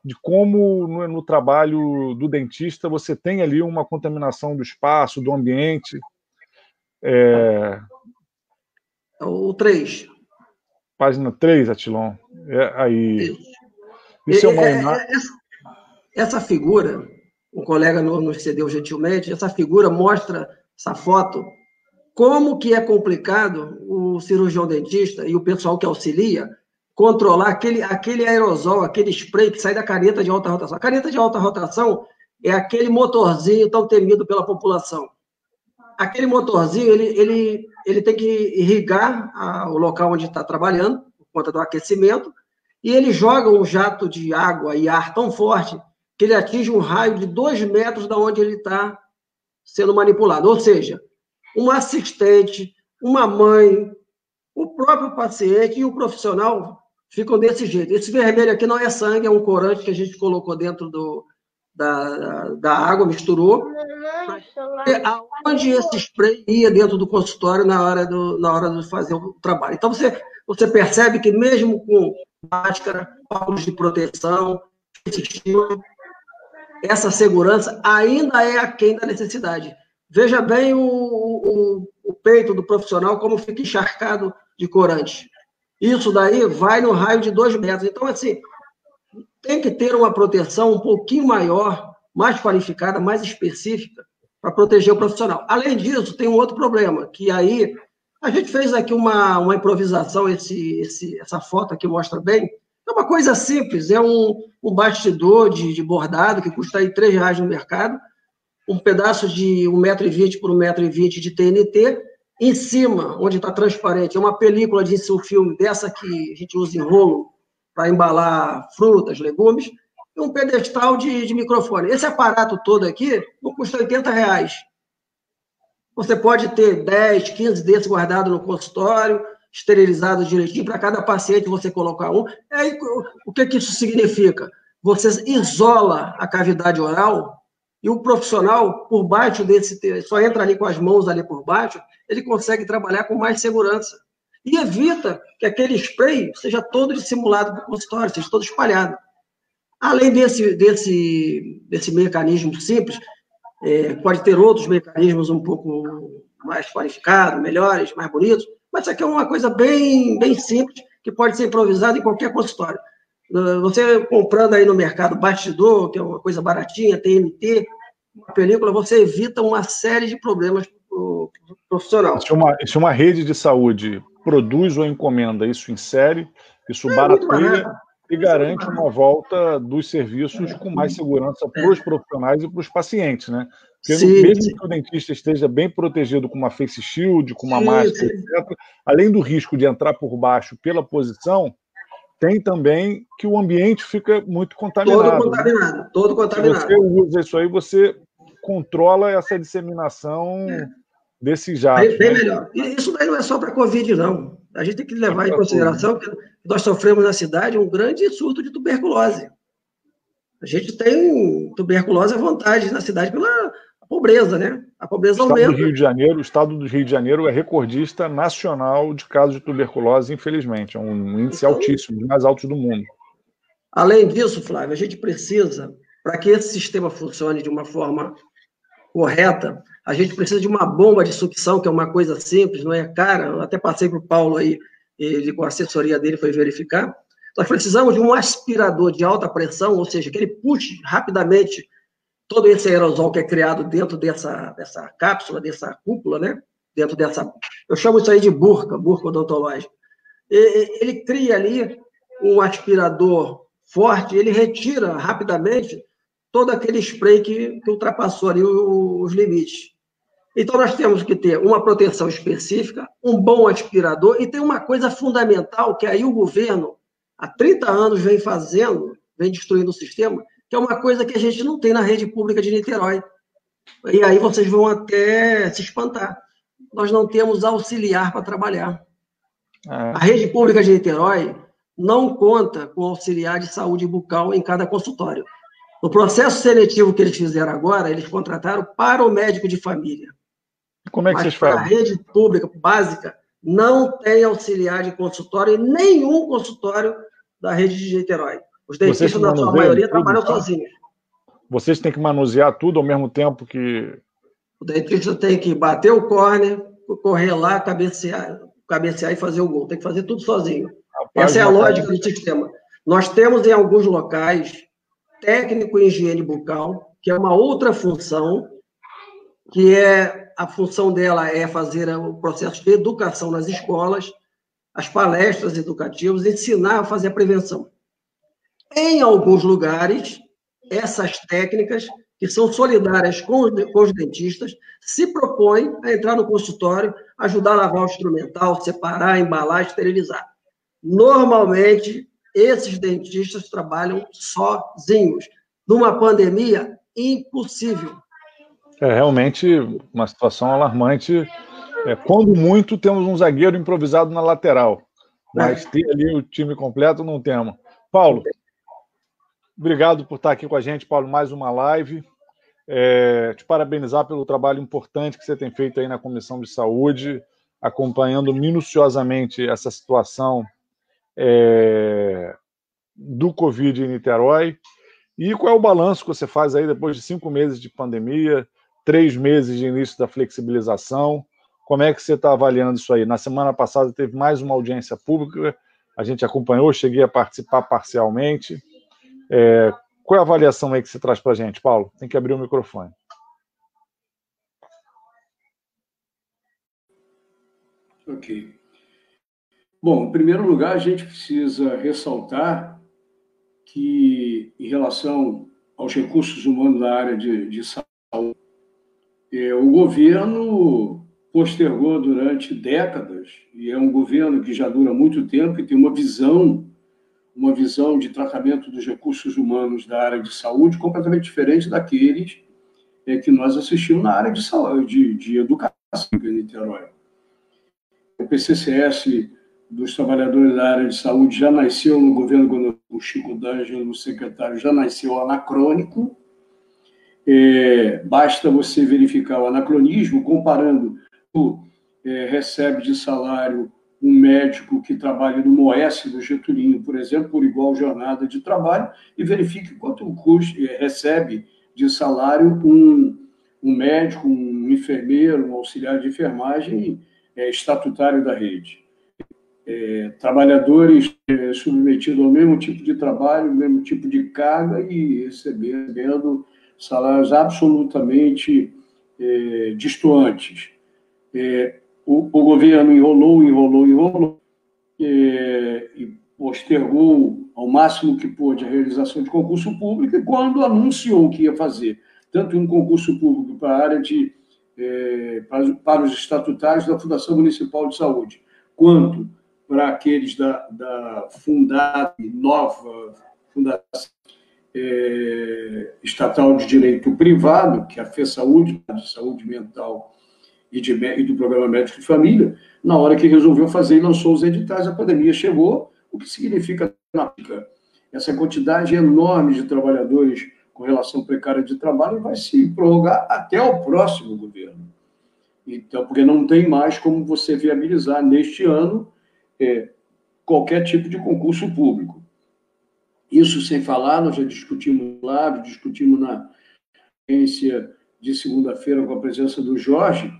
de como no, no, trabalho do dentista você tem ali uma contaminação do espaço, do ambiente. É... O 3. Página 3, Atilon. É, aí. Isso é, uma... É, é, essa, essa figura, o colega nos cedeu gentilmente, essa figura mostra essa foto, como que é complicado o cirurgião dentista e o pessoal que auxilia controlar aquele, aquele aerosol, aquele spray que sai da caneta de alta rotação. A caneta de alta rotação é aquele motorzinho tão temido pela população. Aquele motorzinho, ele, ele, ele tem que irrigar a, o local onde está trabalhando, por conta do aquecimento, e ele joga um jato de água e ar tão forte que ele atinge um raio de dois metros da onde ele está sendo manipulado. Ou seja, um assistente, uma mãe, o próprio paciente e o profissional ficam desse jeito. Esse vermelho aqui não é sangue, é um corante que a gente colocou dentro do, da, da água, misturou. Aonde esse spray ia dentro do consultório na hora, do, na hora de fazer o trabalho. Então, você, você percebe que mesmo com máscara, óculos de proteção, essa segurança ainda é aquém da necessidade. Veja bem o, o, o peito do profissional como fica encharcado de corante. Isso daí vai no raio de dois metros. Então, assim, tem que ter uma proteção um pouquinho maior, mais qualificada, mais específica, para proteger o profissional. Além disso, tem um outro problema, que aí a gente fez aqui uma, uma improvisação, esse, esse, essa foto aqui mostra bem. É uma coisa simples, é um, um bastidor de, de bordado que custa aí R$ reais no mercado, um pedaço de 1,20m por 1,20m de TNT, em cima, onde está transparente, é uma película de filme dessa que a gente usa em rolo para embalar frutas, legumes, e um pedestal de, de, microfone. Esse aparato todo aqui não custa 80 reais. Você pode ter 10, 15 desses guardados no consultório, esterilizados direitinho, para cada paciente você colocar um. Aí, o que, que isso significa? Você isola a cavidade oral e o profissional, por baixo desse, só entra ali com as mãos ali por baixo, ele consegue trabalhar com mais segurança. E evita que aquele spray seja todo dissimulado para o consultório, seja todo espalhado. Além desse, desse, desse mecanismo simples, é, pode ter outros mecanismos um pouco mais qualificados, melhores, mais bonitos, mas isso aqui é uma coisa bem, bem simples, que pode ser improvisada em qualquer consultório. Você comprando aí no mercado bastidor, que é uma coisa baratinha, TNT, uma película, você evita uma série de problemas profissional. Se uma, se uma rede de saúde produz ou encomenda isso em série, isso é, barateia e garante uma volta dos serviços com mais segurança para os profissionais e para os pacientes, né? Porque sim, mesmo sim. que o dentista esteja bem protegido com uma face shield, com uma sim, máscara, etc., além do risco de entrar por baixo pela posição, tem também que o ambiente fica muito contaminado. Todo contaminado, né? todo contaminado. Se você usa isso aí, você controla essa disseminação é desse jato. Bem, bem né? melhor. E isso daí não é só para a Covid, não. A gente tem que levar é em consideração que nós sofremos na cidade um grande surto de tuberculose. A gente tem tuberculose à vontade na cidade pela pobreza, né? A pobreza o aumenta. Do Rio de Janeiro, o estado do Rio de Janeiro é recordista nacional de casos de tuberculose, infelizmente. É um índice então, altíssimo, dos mais altos do mundo. Além disso, Flávio, a gente precisa, para que esse sistema funcione de uma forma correta, a gente precisa de uma bomba de sucção, que é uma coisa simples, não é cara. Eu até passei para o Paulo aí, ele com a assessoria dele foi verificar. Nós precisamos de um aspirador de alta pressão, ou seja, que ele puxe rapidamente todo esse aerosol que é criado dentro dessa, dessa cápsula, dessa cúpula, né? Dentro dessa. Eu chamo isso aí de burca, burca odontológica. Ele cria ali um aspirador forte, ele retira rapidamente todo aquele spray que, que ultrapassou ali os limites. Então, nós temos que ter uma proteção específica, um bom aspirador, e tem uma coisa fundamental que aí o governo, há 30 anos, vem fazendo, vem destruindo o sistema, que é uma coisa que a gente não tem na rede pública de Niterói. E aí vocês vão até se espantar. Nós não temos auxiliar para trabalhar. É. A rede pública de Niterói não conta com auxiliar de saúde bucal em cada consultório. No processo seletivo que eles fizeram agora, eles contrataram para o médico de família. Como é que Mas vocês fazem? A rede pública básica não tem auxiliar de consultório em nenhum consultório da rede de Niterói. Os dentistas, na sua maioria, trabalham tá? sozinhos. Vocês têm que manusear tudo ao mesmo tempo que. O dentista tem que bater o córner, correr lá, cabecear, cabecear e fazer o gol. Tem que fazer tudo sozinho. Rapaz, Essa é a lógica do sistema. Nós temos em alguns locais técnico em higiene bucal, que é uma outra função, que é a função dela é fazer o processo de educação nas escolas, as palestras educativas, ensinar a fazer a prevenção. Em alguns lugares, essas técnicas, que são solidárias com os, com os dentistas, se propõem a entrar no consultório, ajudar a lavar o instrumental, separar, embalar, esterilizar. Normalmente, esses dentistas trabalham sozinhos. Numa pandemia, impossível. É realmente uma situação alarmante. É, quando muito, temos um zagueiro improvisado na lateral, mas ter ali o time completo não temos. Paulo, obrigado por estar aqui com a gente, Paulo, mais uma live. É, te parabenizar pelo trabalho importante que você tem feito aí na Comissão de Saúde, acompanhando minuciosamente essa situação é, do Covid em Niterói. E qual é o balanço que você faz aí depois de cinco meses de pandemia, três meses de início da flexibilização? Como é que você está avaliando isso aí? Na semana passada teve mais uma audiência pública, a gente acompanhou, cheguei a participar parcialmente. É, qual é a avaliação aí que você traz para a gente, Paulo? Tem que abrir o microfone. Ok. Bom, em primeiro lugar, a gente precisa ressaltar que, em relação aos recursos humanos na área de, de saúde, o governo postergou durante décadas, e é um governo que já dura muito tempo e tem uma visão, uma visão de tratamento dos recursos humanos da área de saúde completamente diferente daqueles é, que nós assistimos na área de, saúde, de, de educação em Niterói. O PCCS dos trabalhadores da área de saúde já nasceu no governo quando o Chico D'Angelo, secretário, já nasceu anacrônico. É, basta você verificar o anacronismo comparando o é, recebe de salário um médico que trabalha no Moes do Getulino, por exemplo, por igual jornada de trabalho, e verifique quanto custo, é, recebe de salário um, um médico, um enfermeiro, um auxiliar de enfermagem é, estatutário da rede. É, trabalhadores é, submetidos ao mesmo tipo de trabalho, mesmo tipo de carga e recebendo salários absolutamente é, distantes. É, o, o, governo enrolou, enrolou, enrolou é, e postergou ao máximo que pôde a realização de concurso público e quando anunciou que ia fazer tanto um concurso público para a área de é, para, para os estatutários da Fundação Municipal de Saúde, quanto para aqueles da, da fundada, nova Fundação é, Estatal de Direito Privado, que é a FESaúde, de Saúde Mental e, de, e do Programa Médico de Família, na hora que resolveu fazer e lançou os editais, a pandemia chegou, o que significa na prática essa quantidade enorme de trabalhadores com relação precária de trabalho vai se prorrogar até o próximo governo. Então, porque não tem mais como você viabilizar neste ano é, qualquer tipo de concurso público. Isso sem falar, nós já discutimos lá, discutimos na audiência de segunda-feira com a presença do Jorge,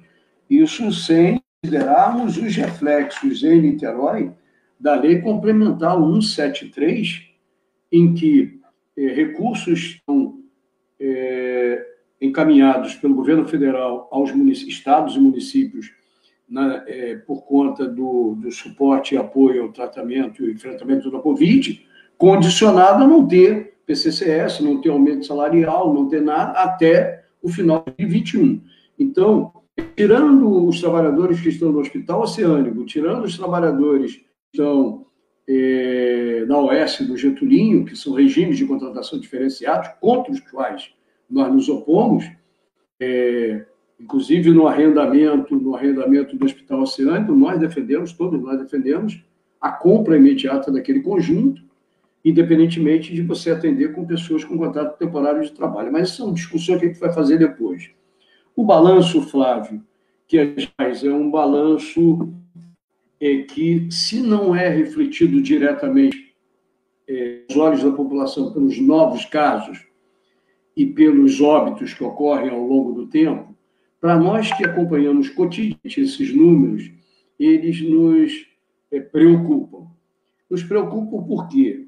isso sem considerarmos os reflexos em Niterói da Lei Complementar 173, em que é, recursos são é, encaminhados pelo governo federal aos estados e municípios na, é, por conta do, do, suporte e apoio ao tratamento e enfrentamento da Covid, condicionado a não ter PCCS, não ter aumento salarial, não ter nada, até o final de 2021. Então, tirando os trabalhadores que estão no Hospital Oceânico, tirando os trabalhadores que estão é, na OS do Getulinho, que são regimes de contratação diferenciados, contra os quais nós nos opomos, é, inclusive no arrendamento, no arrendamento do Hospital Oceânico, nós defendemos, todos nós defendemos, a compra imediata daquele conjunto, independentemente de você atender com pessoas com contrato temporário de trabalho. Mas isso é uma discussão que a gente vai fazer depois. O balanço, Flávio, que a faz é um balanço é, que, se não é refletido diretamente é, aos olhos da população pelos novos casos e pelos óbitos que ocorrem ao longo do tempo, para nós que acompanhamos cotidianamente esses números, eles nos é, preocupam. Nos preocupam porque,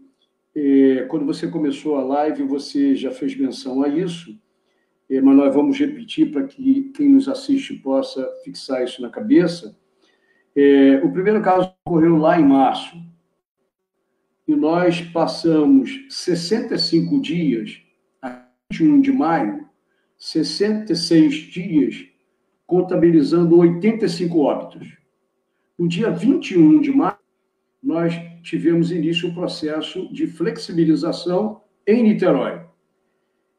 é, quando você começou a live, você já fez menção a isso, é, mas nós vamos repetir para que quem nos assiste possa fixar isso na cabeça. É, o primeiro caso ocorreu lá em março, e nós passamos 65 dias, a 21 de maio, 66 dias, contabilizando 85 óbitos. No dia 21 de maio, nós tivemos início o processo de flexibilização em Niterói.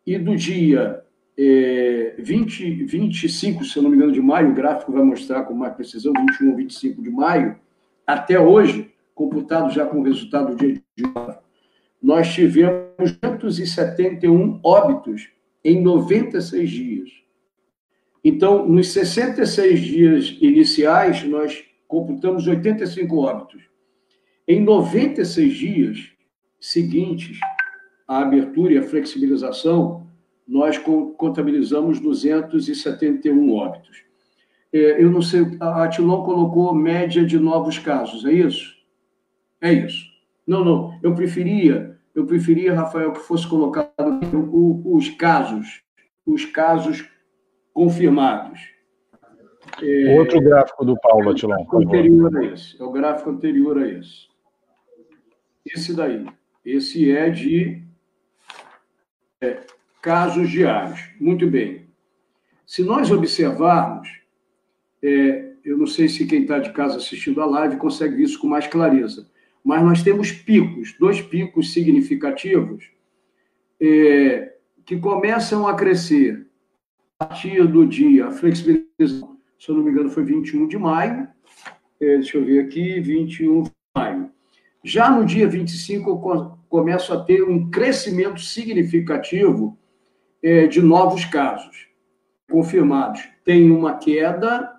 E do dia é, 20, 25, se não me engano, de maio, o gráfico vai mostrar com mais precisão, 21 ou 25 de maio, até hoje, computado já com o resultado do dia de hoje, nós tivemos 271 óbitos em 96 dias. Então, nos 66 dias iniciais, nós computamos 85 óbitos. Em 96 dias seguintes à abertura e à flexibilização, nós contabilizamos 271 óbitos. É, eu não sei, a Atilon colocou média de novos casos, é isso? É isso. Não, não, eu preferia, eu preferia, Rafael, que fosse colocado os casos, os casos confirmados. É, Outro gráfico do Paulo, Atilon. É anterior a esse, é o gráfico anterior a esse. Esse daí. Esse é de é, casos diários. Muito bem. Se nós observarmos, é, eu não sei se quem está de casa assistindo a live consegue isso com mais clareza, mas nós temos picos, dois picos significativos, é, que começam a crescer a partir do dia, flexibilização, se eu não me engano, foi 21 de maio, é, deixa eu ver aqui, 21 de maio. Já no dia 25, eu começo a ter um crescimento significativo é, de novos casos confirmados. Tem uma queda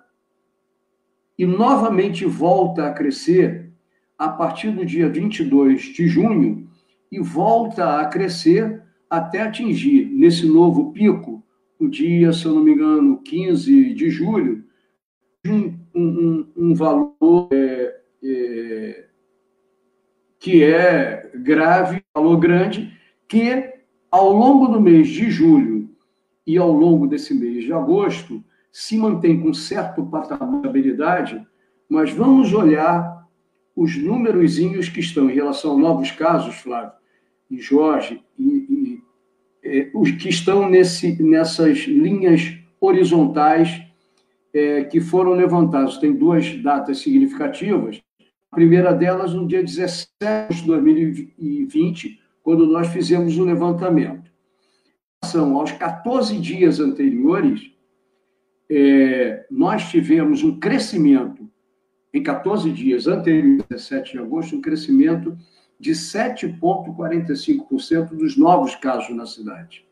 e novamente volta a crescer a partir do dia 22 de junho e volta a crescer até atingir, nesse novo pico, o dia, se eu não me engano, 15 de julho, um, um, um valor é, é, que é grave, valor grande, que ao longo do mês de julho e ao longo desse mês de agosto, se mantém com certo patamar de habilidade, mas vamos olhar os númerozinhos que estão em relação a novos casos, Flávio e Jorge, e, e é, os que estão nesse, nessas linhas horizontais é, que foram levantadas. Tem duas datas significativas. Primeira delas, no dia 17 de 2020, quando nós fizemos o levantamento. São aos 14 dias anteriores, é, nós tivemos um crescimento em 14 dias anteriores, 17 de agosto, um crescimento de 7,45% dos novos casos na cidade.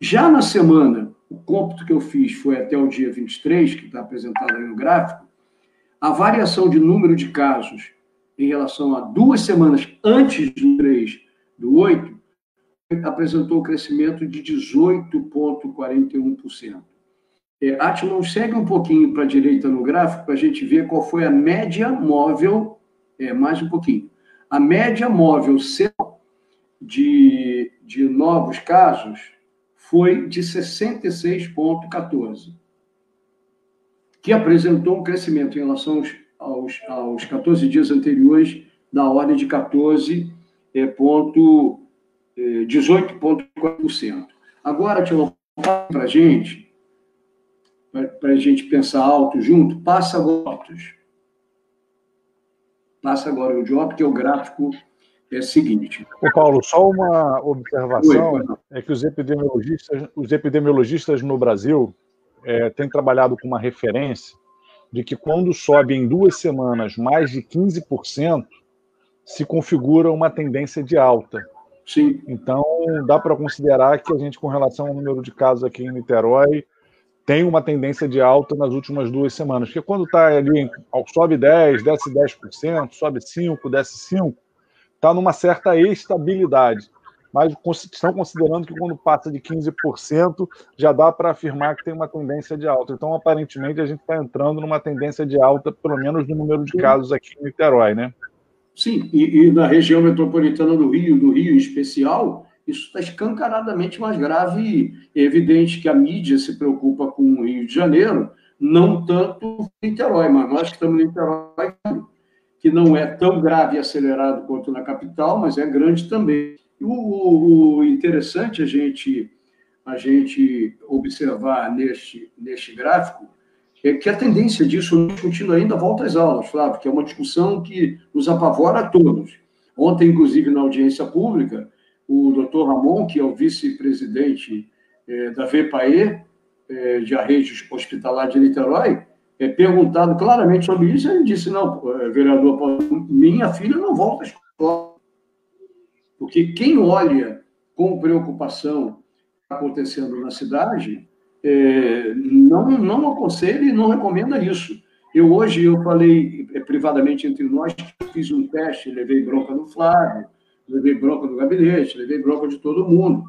Já na semana, o cômputo que eu fiz foi até o dia 23, que está apresentado aí no gráfico, a variação de número de casos em relação a duas semanas antes do 3 do 8 apresentou um crescimento de 18,41%. É, Atman, segue um pouquinho para a direita no gráfico para a gente ver qual foi a média móvel, é, mais um pouquinho. A média móvel de, de novos casos foi de 66,14, que apresentou um crescimento em relação aos, aos, aos 14 dias anteriores da ordem de 14 é, ponto, é, 18,4%. Agora, Tilão, para a gente para a gente pensar alto junto, passa agora Passa agora o Diop, que é o gráfico é o seguinte. Ô Paulo, só uma observação Oi, é que os epidemiologistas, os epidemiologistas no Brasil é, têm trabalhado com uma referência de que quando sobe em duas semanas mais de 15%, se configura uma tendência de alta. Sim. Então, dá para considerar que a gente, com relação ao número de casos aqui em Niterói, tem uma tendência de alta nas últimas duas semanas. Porque quando está ali, sobe 10, desce 10%, sobe 5, desce 5, está numa certa estabilidade. Mas estão considerando que quando passa de 15%, já dá para afirmar que tem uma tendência de alta. Então, aparentemente, a gente está entrando numa tendência de alta, pelo menos no número de casos aqui em Niterói, né? Sim, e, e na região metropolitana do Rio, do Rio em especial, isso está escancaradamente mais grave. É evidente que a mídia se preocupa com o Rio de Janeiro, não tanto Niterói, mas nós que estamos em Niterói, que não é tão grave e acelerado quanto na capital, mas é grande também. O, o interessante a gente, a gente observar neste, neste gráfico é que a tendência disso, discutindo ainda, volta às aulas, Flávio, que é uma discussão que nos apavora a todos. Ontem, inclusive, na audiência pública, o doutor Ramon, que é o vice-presidente é, da VPAE, é, de a rede hospitalar de Niterói, é, perguntado claramente sobre isso, ele disse, não, é, vereador minha filha não volta à escola. Porque quem olha com preocupação acontecendo na cidade, é, não, não aconselha e não recomenda isso. Eu hoje, eu falei é, privadamente entre nós, fiz um teste, levei bronca do Flávio, levei bronca do gabinete, levei bronca de todo mundo.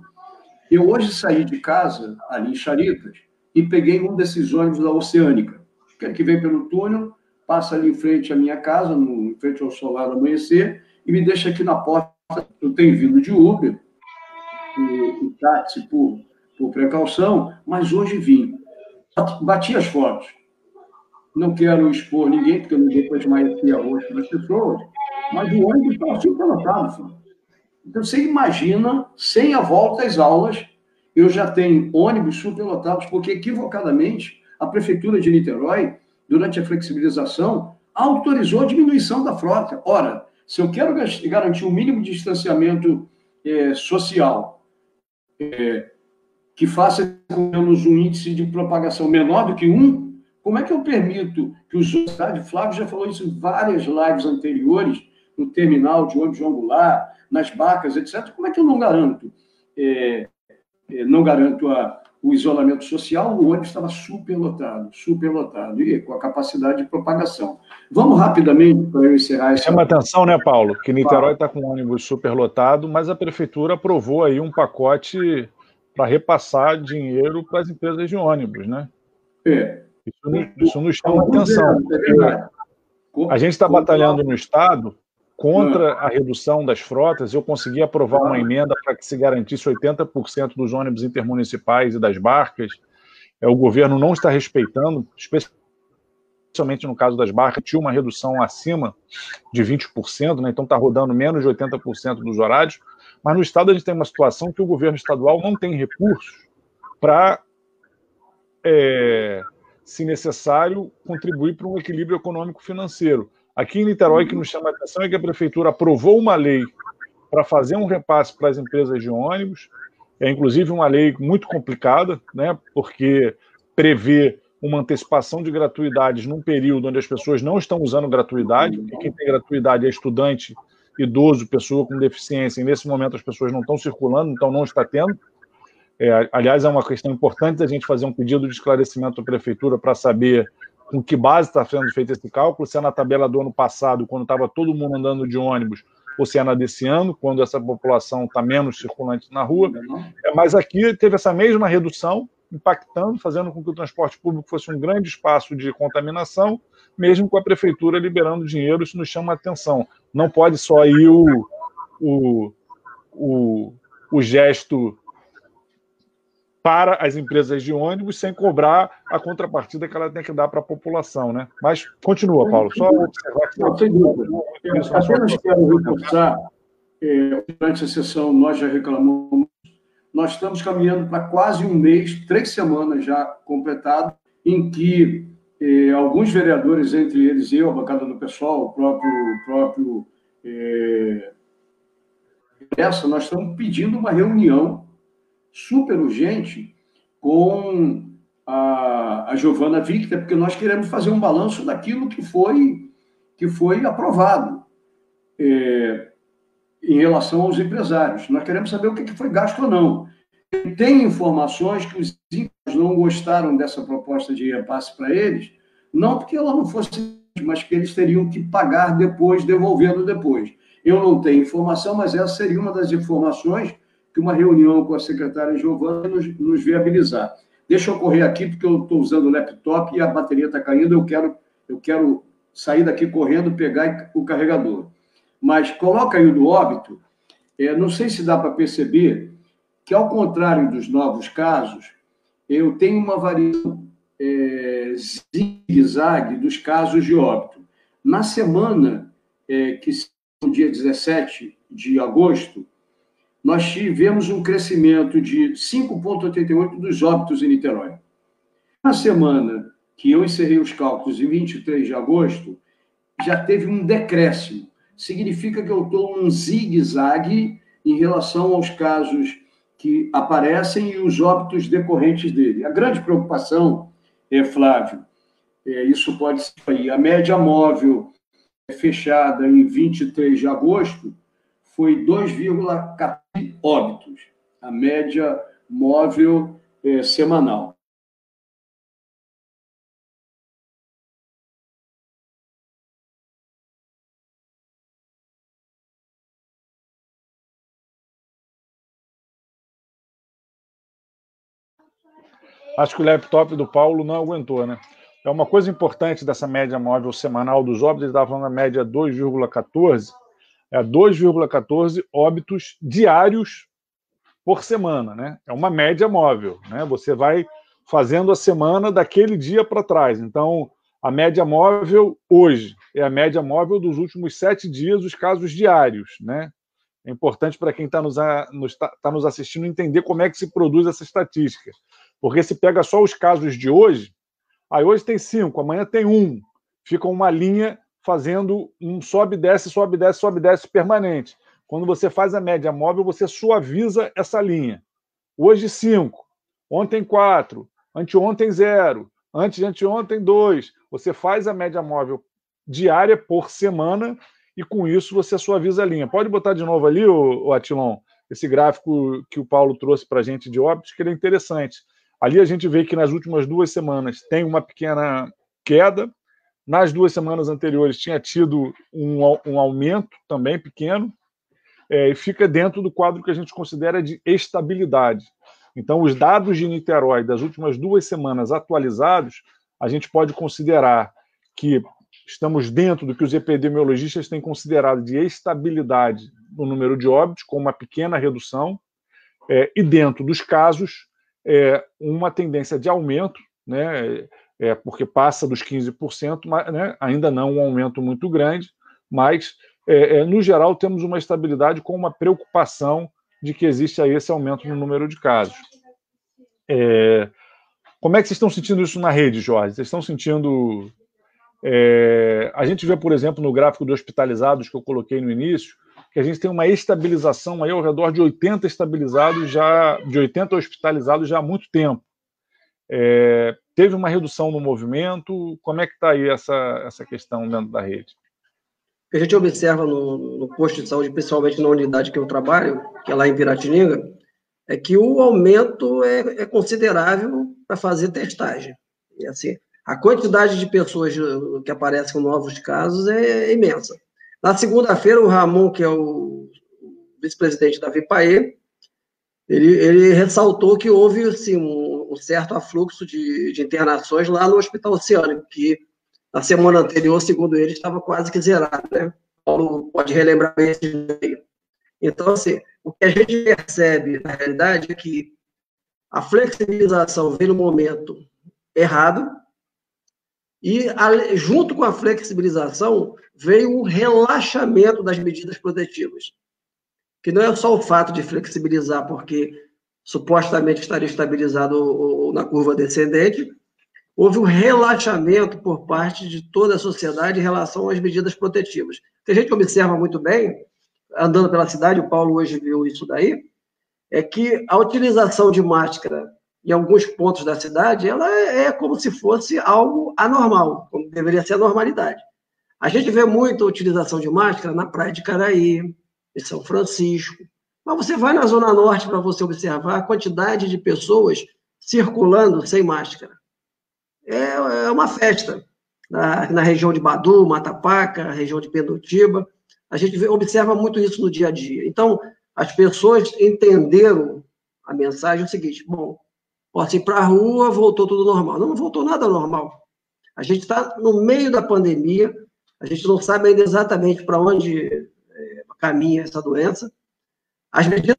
Eu hoje saí de casa, ali em Charitas, e peguei um desses ônibus da Oceânica, é que vem pelo túnel, passa ali em frente à minha casa, no, em frente ao solar amanhecer, e me deixa aqui na porta. Eu tenho vindo de Uber, o táxi por, por precaução, mas hoje vim. Bati as fotos. Não quero expor ninguém, porque eu não mais aqui a rosto das pessoas, mas o ônibus está super lotado. Então, você imagina, sem a volta às aulas, eu já tenho ônibus superlotados, porque equivocadamente a Prefeitura de Niterói, durante a flexibilização, autorizou a diminuição da frota. Ora, se eu quero garantir um mínimo de distanciamento é, social, é, que faça com menos um índice de propagação menor do que um, como é que eu permito que os outros. Flávio já falou isso em várias lives anteriores, no terminal de ônibus Goulart, nas barcas, etc. Como é que eu não garanto? É, é, não garanto a, o isolamento social, o ônibus estava superlotado, superlotado, e com a capacidade de propagação. Vamos rapidamente, para eu encerrar essa... Chama atenção, né, Paulo, que Niterói está com um ônibus superlotado, mas a prefeitura aprovou aí um pacote para repassar dinheiro para as empresas de ônibus, né? É. Isso, isso nos chama atenção. É a gente está batalhando no Estado contra a redução das frotas, eu consegui aprovar uma emenda para que se garantisse 80% dos ônibus intermunicipais e das barcas. É, o governo não está respeitando, especialmente no caso das barcas, tinha uma redução acima de 20%, né? então está rodando menos de 80% dos horários. Mas no estado a gente tem uma situação que o governo estadual não tem recursos para, é, se necessário, contribuir para um equilíbrio econômico-financeiro. Aqui em Niterói, o que nos chama a atenção é que a prefeitura aprovou uma lei para fazer um repasse para as empresas de ônibus. É inclusive uma lei muito complicada, né, porque prevê uma antecipação de gratuidades num período onde as pessoas não estão usando gratuidade, e quem tem gratuidade é estudante, idoso, pessoa com deficiência, e nesse momento as pessoas não estão circulando, então não está tendo. É, aliás, é uma questão importante da gente fazer um pedido de esclarecimento à prefeitura para saber com que base está sendo feito esse cálculo, se é na tabela do ano passado, quando estava todo mundo andando de ônibus, ou se é na desse ano, quando essa população está menos circulante na rua. É, mas aqui teve essa mesma redução, impactando, fazendo com que o transporte público fosse um grande espaço de contaminação, mesmo com a prefeitura liberando dinheiro, isso nos chama a atenção. Não pode só ir o, o, o, o gesto para as empresas de ônibus sem cobrar a contrapartida que ela tem que dar para a população, né? Mas continua, Paulo, só observar que... Não, sem dúvida. Apenas quero reforçar, é, durante a sessão nós já reclamamos, nós estamos caminhando para quase um mês, três semanas já completado, em que eh, alguns vereadores, entre eles eu, a bancada do pessoal, o próprio, o próprio eh, essa, nós estamos pedindo uma reunião super urgente com a, a Giovana Victor, porque nós queremos fazer um balanço daquilo que foi, que foi aprovado é, em relação aos empresários. Nós queremos saber o que foi gasto ou não. Tem informações que os empresários não gostaram dessa proposta de repasse para eles, não porque ela não fosse, mas que eles teriam que pagar depois, devolvendo depois. Eu não tenho informação, mas essa seria uma das informações que uma reunião com a secretária Giovana nos, nos viabilizar. Deixa eu correr aqui, porque eu estou usando o laptop e a bateria está caindo, eu quero, eu quero sair daqui correndo, pegar o carregador. Mas coloca aí o do óbito, é, não sei se dá para perceber que, ao contrário dos novos casos, eu tenho uma variação é, zigue-zague dos casos de óbito. Na semana, é, que no dia 17 de agosto, nós tivemos um crescimento de 5,88 dos óbitos em Niterói. Na semana que eu encerrei os cálculos em 23 de agosto, já teve um decréscimo. Significa que eu estou num zigue-zague em relação aos casos que aparecem e os óbitos decorrentes dele. A grande preocupação, é, Flávio, é, isso pode ser aí, a média móvel fechada em 23 de agosto foi 2,14 óbitos, a média móvel é, semanal. Acho que o laptop do Paulo não aguentou, né? É uma coisa importante dessa média móvel semanal dos óbitos, ele estava falando a média 2,14, é 2,14 óbitos diários por semana, né? É uma média móvel, né? Você vai fazendo a semana daquele dia para trás. Então, a média móvel hoje é a média móvel dos últimos sete dias, os casos diários, né? É importante para quem está nos, nos, tá, tá nos assistindo entender como é que se produz essa estatística. Porque se pega só os casos de hoje, aí hoje tem cinco, amanhã tem um. Fica uma linha fazendo um sobe, desce, sobe, desce, sobe, desce permanente. Quando você faz a média móvel, você suaviza essa linha. Hoje, cinco. Ontem, quatro. Anteontem, zero. Antes de anteontem, dois. Você faz a média móvel diária por semana e com isso você suaviza a linha. Pode botar de novo ali, o Atilon, esse gráfico que o Paulo trouxe para a gente de óbitos, que ele é interessante. Ali a gente vê que nas últimas duas semanas tem uma pequena queda. Nas duas semanas anteriores tinha tido um, um aumento também pequeno. É, e fica dentro do quadro que a gente considera de estabilidade. Então, os dados de Niterói das últimas duas semanas atualizados, a gente pode considerar que estamos dentro do que os epidemiologistas têm considerado de estabilidade no número de óbitos, com uma pequena redução, é, e dentro dos casos, é, uma tendência de aumento, né, é, porque passa dos 15%, mas, né, ainda não um aumento muito grande, mas, é, é, no geral, temos uma estabilidade com uma preocupação de que existe aí esse aumento no número de casos. É, como é que vocês estão sentindo isso na rede, Jorge? Vocês estão sentindo é, a gente vê, por exemplo, no gráfico de hospitalizados que eu coloquei no início, que a gente tem uma estabilização aí ao redor de 80 estabilizados já, de 80 hospitalizados já há muito tempo. É, teve uma redução no movimento. Como é que está aí essa, essa questão dentro da rede? O que a gente observa no, no posto de saúde, principalmente na unidade que eu trabalho, que é lá em Piratininga, é que o aumento é, é considerável para fazer testagem. E assim, a quantidade de pessoas que aparecem com novos casos é imensa. Na segunda-feira, o Ramon, que é o vice-presidente da VIPAE, ele, ele, ressaltou que houve assim, um, um certo afluxo de, de, internações lá no Hospital Oceânico, que na semana anterior, segundo ele, estava quase que zerado. Né? Paulo pode relembrar esse. Então, assim, o que a gente percebe, na realidade, é que a flexibilização vem no momento errado, e, junto com a flexibilização, veio o relaxamento das medidas protetivas. Que não é só o fato de flexibilizar, porque supostamente estaria estabilizado na curva descendente, houve um relaxamento por parte de toda a sociedade em relação às medidas protetivas. Que a gente observa muito bem, andando pela cidade, o Paulo hoje viu isso daí, é que a utilização de máscara em alguns pontos da cidade, ela é, é como se fosse algo anormal, como deveria ser a normalidade. A gente vê muita utilização de máscara na praia de Caraí, em São Francisco, mas você vai na Zona Norte para você observar a quantidade de pessoas circulando sem máscara. É, é uma festa. Na, na região de Badu, Matapaca, região de Pendotiba, a gente vê, observa muito isso no dia a dia. Então, as pessoas entenderam a mensagem é o seguinte: bom, Posso ir para a rua, voltou tudo normal. Não, não voltou nada normal. A gente está no meio da pandemia, a gente não sabe ainda exatamente para onde é, caminha essa doença. As medidas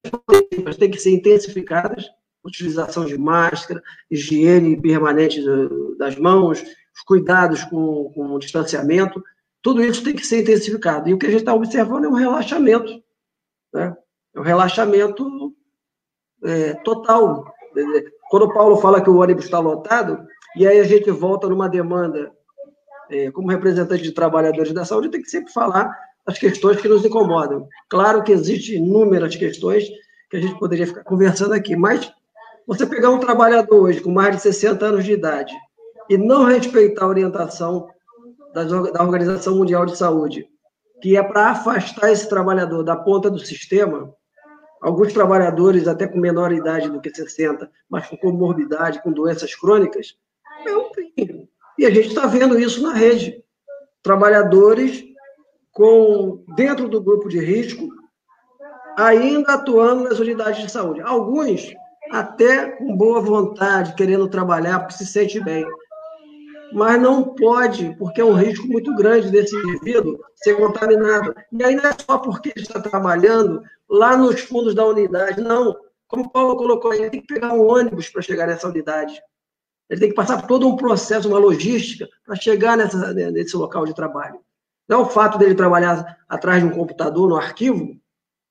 têm que ser intensificadas, utilização de máscara, higiene permanente das mãos, os cuidados com, com o distanciamento, tudo isso tem que ser intensificado. E o que a gente está observando é um relaxamento, né? É um relaxamento é, total. Quando o Paulo fala que o ônibus está lotado, E aí a gente volta numa demanda, é, como representante de trabalhadores da saúde, tem que sempre falar as questões que nos incomodam. Claro que existem inúmeras questões que a gente poderia ficar conversando aqui, mas você pegar um trabalhador hoje com mais de 60 anos de idade e não respeitar a orientação da Organização Mundial de Saúde, que é para afastar esse trabalhador da ponta do sistema, alguns trabalhadores até com menor idade do que 60, mas com comorbidade, com doenças crônicas, é um crime. E a gente está vendo isso na rede. Trabalhadores com dentro do grupo de risco, ainda atuando nas unidades de saúde. Alguns até com boa vontade, querendo trabalhar, porque se sente bem. Mas não pode, porque é um risco muito grande desse indivíduo ser contaminado. E aí não é só porque ele está trabalhando lá nos fundos da unidade, não. Como o Paulo colocou ele tem que pegar um ônibus para chegar nessa unidade. Ele tem que passar por todo um processo, uma logística, para chegar nessa, nesse local de trabalho. Não é o fato dele trabalhar atrás de um computador, no arquivo,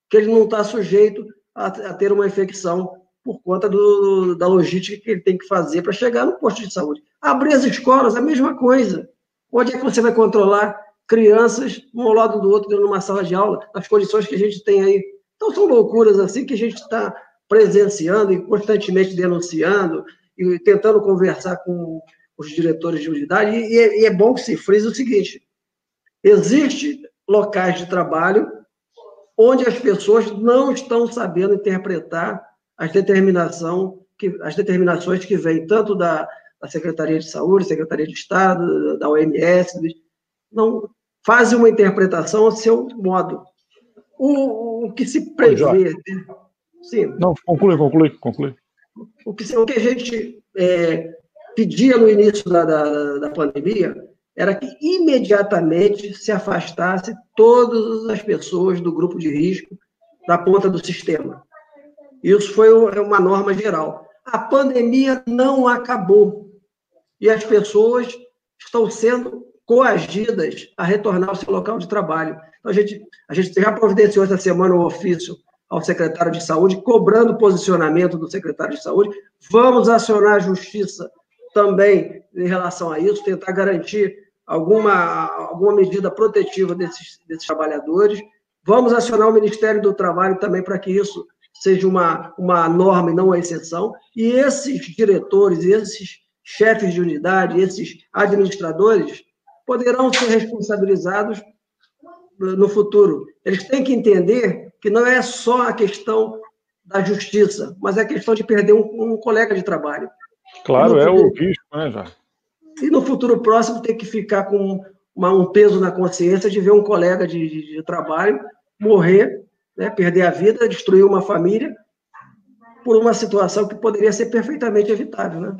que ele não está sujeito a, a, ter uma infecção por conta do, da logística que ele tem que fazer para chegar no posto de saúde. Abrir as escolas, a mesma coisa. Onde é que você vai controlar crianças um ao lado do outro dentro de uma sala de aula, nas condições que a gente tem aí? Então, são loucuras assim que a gente está presenciando e constantemente denunciando e tentando conversar com os diretores de unidade. E, é, e é bom que se frise o seguinte: Existem locais de trabalho onde as pessoas não estão sabendo interpretar as, determinação que, as determinações que vêm tanto da, da Secretaria de Saúde, Secretaria de Estado, da OMS, não fazem uma interpretação ao seu modo. O, o que se prevê. Sim. Não, conclui, conclui, conclui. O que, o que a gente é, pedia no início da, da, da pandemia era que imediatamente se afastasse todas as pessoas do grupo de risco da ponta do sistema. Isso foi é uma norma geral. A pandemia não acabou e as pessoas estão sendo coagidas a retornar ao seu local de trabalho. Então, a gente, a gente já providenciou essa semana um ofício ao secretário de saúde, cobrando posicionamento do secretário de saúde. Vamos acionar a justiça também em relação a isso, tentar garantir alguma, alguma medida protetiva desses, desses trabalhadores. Vamos acionar o Ministério do Trabalho também para que isso seja uma, uma norma e não uma exceção. E esses diretores, esses chefes de unidade, esses administradores, poderão ser responsabilizados no futuro. Eles têm que entender que não é só a questão da justiça, mas é a questão de perder um, um colega de trabalho. Claro, é o risco, né, já? E no futuro próximo ter que ficar com uma, um peso na consciência de ver um colega de, de, de trabalho morrer, né, perder a vida, destruir uma família por uma situação que poderia ser perfeitamente evitável, né?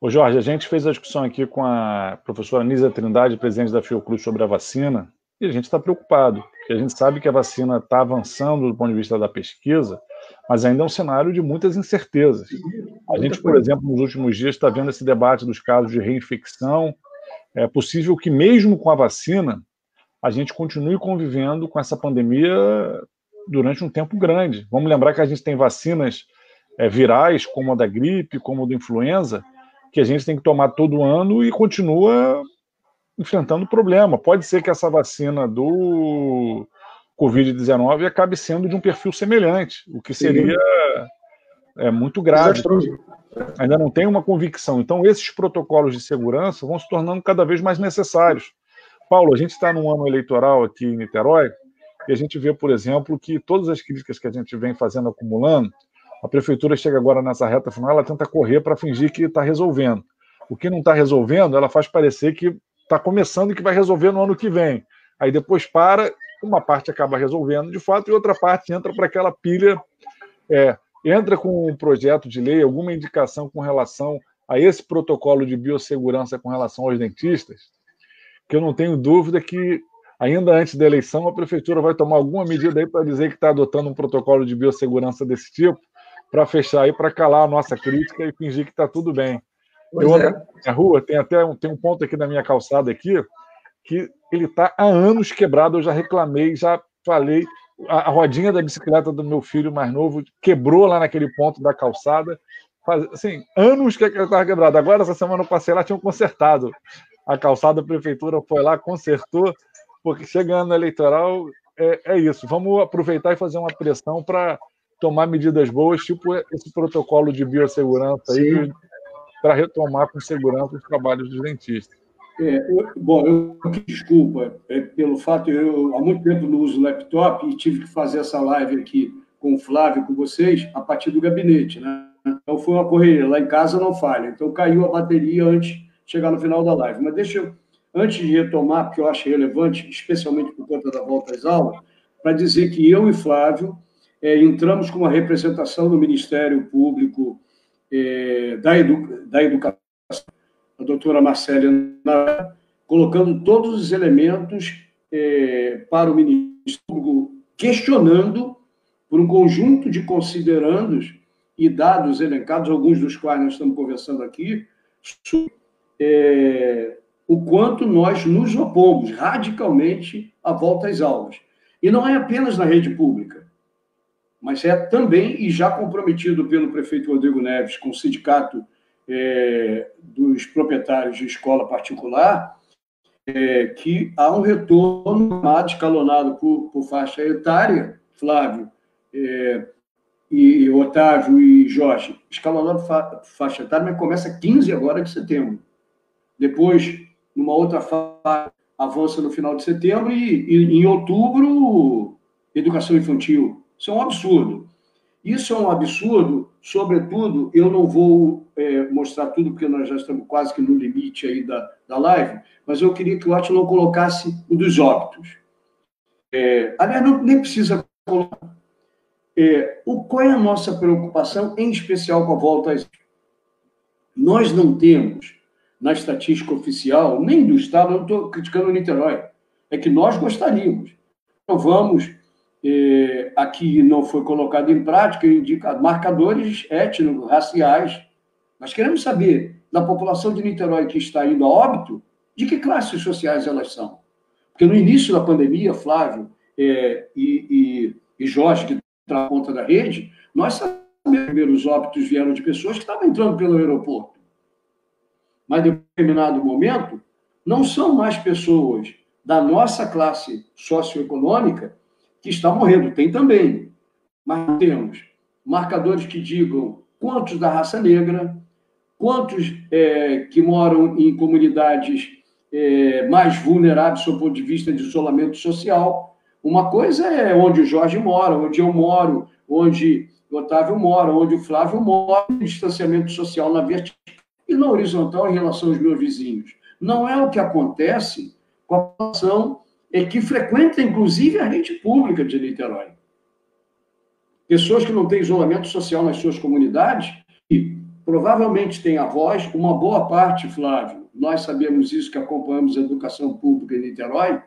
Ô Jorge, a gente fez a discussão aqui com a professora Nisa Trindade, presidente da Fiocruz, sobre a vacina, e a gente está preocupado, porque a gente sabe que a vacina está avançando do ponto de vista da pesquisa, mas ainda é um cenário de muitas incertezas. A gente, por exemplo, nos últimos dias está vendo esse debate dos casos de reinfecção. É possível que, mesmo com a vacina, a gente continue convivendo com essa pandemia durante um tempo grande. Vamos lembrar que a gente tem vacinas é, virais, como a da gripe, como a da influenza, que a gente tem que tomar todo ano e continua enfrentando o problema. Pode ser que essa vacina do Covid-19 acabe sendo de um perfil semelhante, o que seria é, muito grave. Ainda não tem uma convicção. Então, esses protocolos de segurança vão se tornando cada vez mais necessários. Paulo, a gente está num ano eleitoral aqui em Niterói e a gente vê, por exemplo, que todas as críticas que a gente vem fazendo acumulando, a prefeitura chega agora nessa reta final, ela tenta correr para fingir que está resolvendo. O que não está resolvendo, ela faz parecer que está começando e que vai resolver no ano que vem. Aí depois para uma parte acaba resolvendo de fato e outra parte entra para aquela pilha, é, entra com um projeto de lei, alguma indicação com relação a esse protocolo de biossegurança com relação aos dentistas, que eu não tenho dúvida que ainda antes da eleição a prefeitura vai tomar alguma medida aí para dizer que está adotando um protocolo de biossegurança desse tipo, para fechar aí, para calar a nossa crítica e fingir que está tudo bem. Pois eu é. na rua, tem até um, tem um ponto aqui na minha calçada aqui, que ele está há anos quebrado. Eu já reclamei, já falei. A, a, rodinha da bicicleta do meu filho mais novo quebrou lá naquele ponto da calçada. faz, assim, anos que estava quebrada. Agora, essa semana eu passei lá, tinham consertado a calçada, a prefeitura foi lá, consertou, porque chegando na eleitoral é, é isso. Vamos aproveitar e fazer uma pressão para tomar medidas boas, tipo esse protocolo de biossegurança aí, para retomar com segurança os trabalhos dos dentistas. É, eu, bom, eu desculpa é, pelo fato, eu há muito tempo não uso laptop e tive que fazer essa live aqui com o Flávio, com vocês, a partir do gabinete, né? Então foi uma correria. Lá em casa não falha. Então caiu a bateria antes de chegar no final da live. Mas deixa eu, antes de retomar, porque eu acho relevante, especialmente por conta da volta às aulas, para dizer que eu e Flávio é, entramos com uma representação do Ministério Público é, da, Edu, da Educação, a doutora Marcela, colocando todos os elementos é, para o Ministério Público, questionando por um conjunto de considerandos e dados elencados, alguns dos quais nós estamos conversando aqui, sobre, é, o quanto nós nos opomos radicalmente à volta às aulas. E não é apenas na rede pública, mas é também, e já comprometido pelo prefeito Rodrigo Neves com o sindicato é, dos proprietários de escola particular, é, que há um retorno escalonado por, por faixa etária, Flávio, é, e Otávio e Jorge, escalonando fa faixa etária, mas começa 15 agora de setembro. Depois, numa outra fase, avança no final de setembro e, e, em outubro, educação infantil. Isso é um absurdo. Isso é um absurdo, sobretudo, eu não vou é, mostrar tudo, porque nós já estamos quase que no limite aí da, da live, mas eu queria que o Atila colocasse o dos óbitos. É, aliás, não, nem precisa colocar é, o, qual é a nossa preocupação, em especial com a volta às. Nós não temos, na estatística oficial, nem do Estado, eu não estou criticando o Niterói, é que nós gostaríamos. Então, vamos, é, aqui não foi colocado em prática, indica marcadores étnicos, raciais. Nós queremos saber, da população de Niterói que está indo a óbito, de que classes sociais elas são. Porque no início da pandemia, Flávio é, e, e, e Jorge, que na ponta da rede, nós sabemos que os óbitos vieram de pessoas que estavam entrando pelo aeroporto. Mas, em determinado momento, não são mais pessoas da nossa classe socioeconômica que estão morrendo. Tem também. Mas temos marcadores que digam quantos da raça negra, quantos é, que moram em comunidades é, mais vulneráveis do ponto de vista de isolamento social, uma coisa é onde o Jorge mora, onde eu moro, onde o Otávio mora, onde o Flávio mora, distanciamento social na vertical e na horizontal em relação aos meus vizinhos. Não é o que acontece com a população é que frequenta, inclusive, a rede pública de Niterói. Pessoas que não têm isolamento social nas suas comunidades e provavelmente têm avós, uma boa parte, Flávio, nós sabemos isso que acompanhamos a educação pública em Niterói,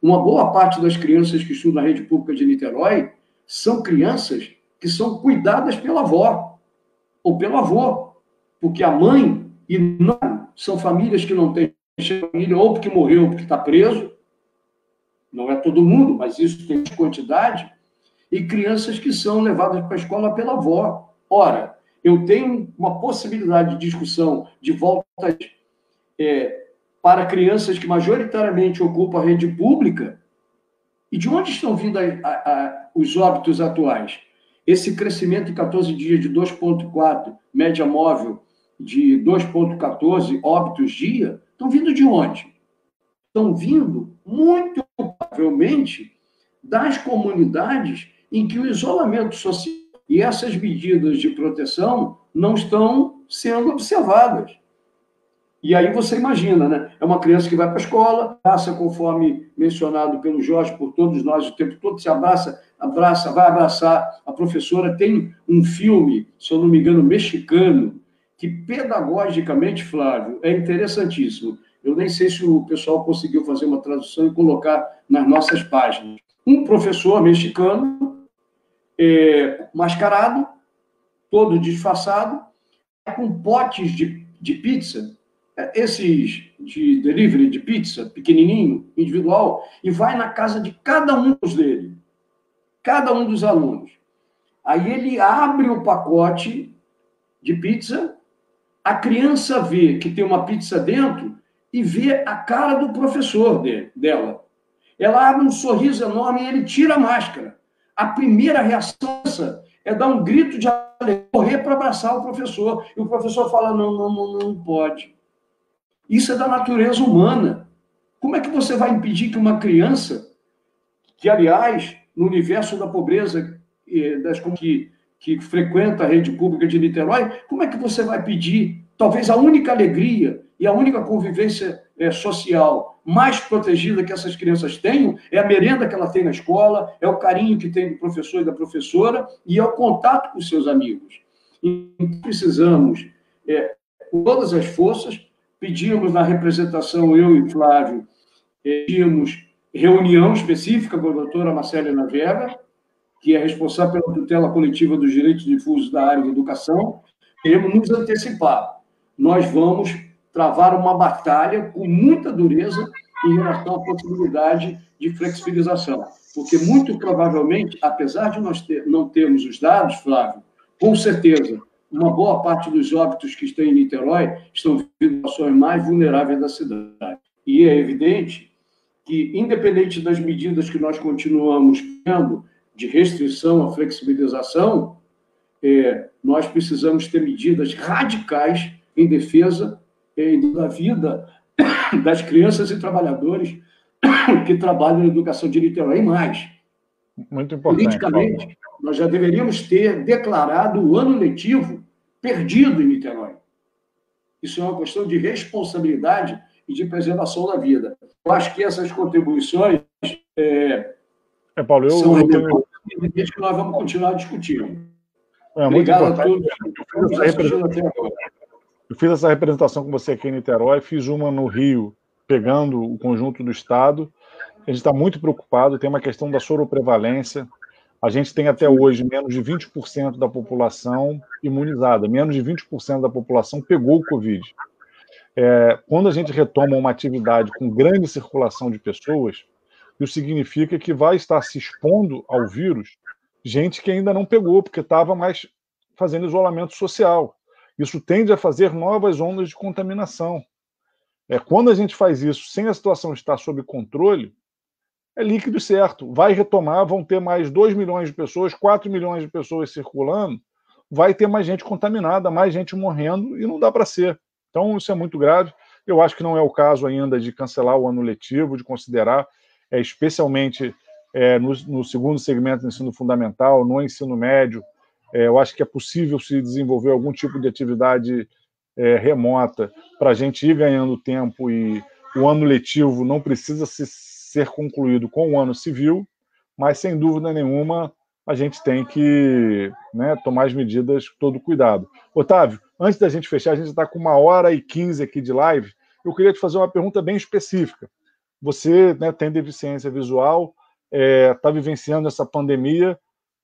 uma boa parte das crianças que estudam na rede pública de Niterói são crianças que são cuidadas pela avó ou pelo avô, porque a mãe e não são famílias que não têm família ou porque morreu ou porque está preso. Não é todo mundo, mas isso tem quantidade. E crianças que são levadas para a escola pela avó. Ora, eu tenho uma possibilidade de discussão de volta é, para crianças que majoritariamente ocupam a rede pública, e de onde estão vindo a, a, a, os óbitos atuais? Esse crescimento em 14 dias de 2,4, média móvel de 2,14 óbitos dia, estão vindo de onde? Estão vindo, muito provavelmente, das comunidades em que o isolamento social e essas medidas de proteção não estão sendo observadas. E aí você imagina, né? É uma criança que vai para a escola, passa conforme mencionado pelo Jorge, por todos nós, o tempo todo se abraça, abraça, vai abraçar a professora. Tem um filme, se eu não me engano, mexicano, que pedagogicamente, Flávio, é interessantíssimo. Eu nem sei se o pessoal conseguiu fazer uma tradução e colocar nas nossas páginas. Um professor mexicano, é, mascarado, todo disfarçado, com potes de, de pizza esses de delivery de pizza, pequenininho, individual, e vai na casa de cada um dos dele, cada um dos alunos. Aí ele abre o pacote de pizza, a criança vê que tem uma pizza dentro e vê a cara do professor dele, dela. Ela abre um sorriso enorme e ele tira a máscara. A primeira reação é dar um grito de alegria, correr para abraçar o professor. E o professor fala: não, não, não, não pode. Isso é da natureza humana. Como é que você vai impedir que uma criança, que, aliás, no universo da pobreza, das, que, que frequenta a rede pública de Niterói, como é que você vai pedir, talvez a única alegria e a única convivência é, social mais protegida que essas crianças tenham é a merenda que ela tem na escola, é o carinho que tem do professor e da professora e é o contato com seus amigos. E precisamos, é, com todas as forças, pedimos na representação, eu e Flávio, é, pedimos reunião específica com a doutora Marcela Navega, que é responsável pela tutela coletiva dos direitos difusos da área de educação, queremos nos antecipar. Nós vamos travar uma batalha com muita dureza em relação à possibilidade de flexibilização. Porque, muito provavelmente, apesar de nós ter, não termos os dados, Flávio, com certeza, uma boa parte dos óbitos que estão em Niterói estão vindo ações mais vulneráveis da cidade. E é evidente que, independente das medidas que nós continuamos tendo de restrição à flexibilização, é, nós precisamos ter medidas radicais em defesa da vida das crianças e trabalhadores que trabalham na educação de Niterói. E mais, muito importante. Politicamente, nós já deveríamos ter declarado o ano letivo perdido em Niterói. Isso é uma questão de responsabilidade e de preservação da vida. Eu acho que essas contribuições é, é Paulo, eu, são eu tenho... que nós vamos continuar discutindo. É, Obrigado a todos. até agora. Eu fiz essa representação com você aqui em Niterói, fiz uma no Rio, pegando o conjunto do Estado. A gente está muito preocupado, tem uma questão da soroprevalência. A gente tem até hoje menos de 20% da população imunizada, menos de 20% da população pegou o Covid. É, quando a gente retoma uma atividade com grande circulação de pessoas, isso significa que vai estar se expondo ao vírus gente que ainda não pegou, porque estava mais fazendo isolamento social. Isso tende a fazer novas ondas de contaminação. É, quando a gente faz isso sem a situação estar sob controle, é líquido certo. Vai retomar, vão ter mais 2 milhões de pessoas, 4 milhões de pessoas circulando, vai ter mais gente contaminada, mais gente morrendo, e não dá para ser. Então, isso é muito grave. Eu acho que não é o caso ainda de cancelar o ano letivo, de considerar, é, especialmente é, no, no, segundo segmento do ensino fundamental, no ensino médio, é, eu acho que é possível se desenvolver algum tipo de atividade é, remota para a gente ir ganhando tempo e o ano letivo não precisa se, ser concluído com o ano civil, mas sem dúvida nenhuma a gente tem que né, tomar as medidas todo cuidado. Otávio, antes da gente fechar, a gente está com uma hora e quinze aqui de live. Eu queria te fazer uma pergunta bem específica. Você né, tem deficiência visual, está é, tá vivenciando essa pandemia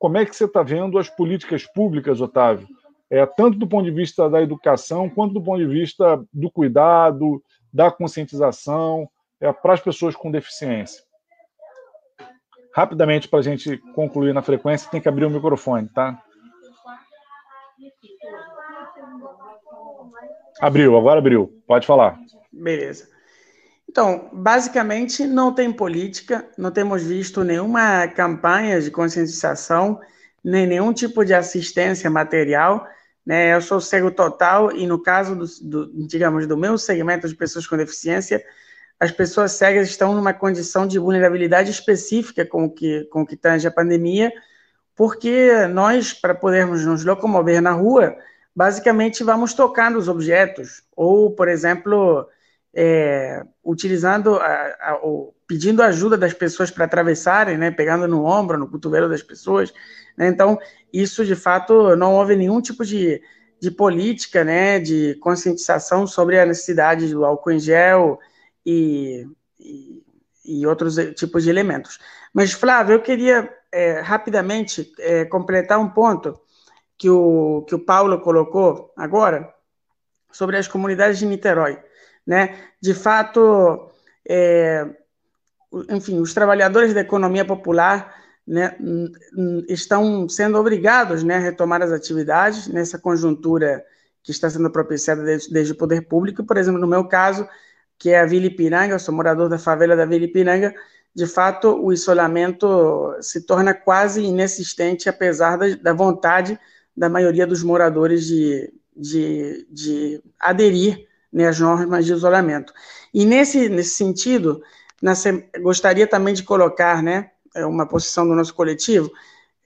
como é que você está vendo as políticas públicas, Otávio? É, tanto do ponto de vista da educação, quanto do ponto de vista do cuidado, da conscientização é, para as pessoas com deficiência. Rapidamente, para a gente concluir na frequência, tem que abrir o microfone, tá? Abriu, agora abriu. Pode falar. Beleza. Então, basicamente, não tem política, não temos visto nenhuma campanha de conscientização, nem nenhum tipo de assistência material. Né? Eu sou cego total e, no caso, do, do, digamos, do meu segmento de pessoas com deficiência, as pessoas cegas estão numa condição de vulnerabilidade específica com o que, com o que tange a pandemia, porque nós, para podermos nos locomover na rua, basicamente vamos tocar nos objetos, ou, por exemplo, é, utilizando, a, a, o, pedindo ajuda das pessoas para atravessarem, né, pegando no ombro, no cotovelo das pessoas. Né, então, isso de fato não houve nenhum tipo de, de política, né, de conscientização sobre a necessidade do álcool em gel e, e, e outros tipos de elementos. Mas, Flávio, eu queria é, rapidamente é, completar um ponto que o, que o Paulo colocou agora sobre as comunidades de Niterói. Né? De fato, é, enfim, os trabalhadores da economia popular né, estão sendo obrigados né, a retomar as atividades nessa conjuntura que está sendo propiciada desde, desde, o poder público. Por exemplo, no meu caso, que é a Vila Ipiranga, eu sou morador da favela da Vila Ipiranga, de fato, o isolamento se torna quase inexistente, apesar da, da vontade da maioria dos moradores de, de, de aderir né, às normas de isolamento. E nesse, nesse sentido, gostaria também de colocar né, uma posição do nosso coletivo,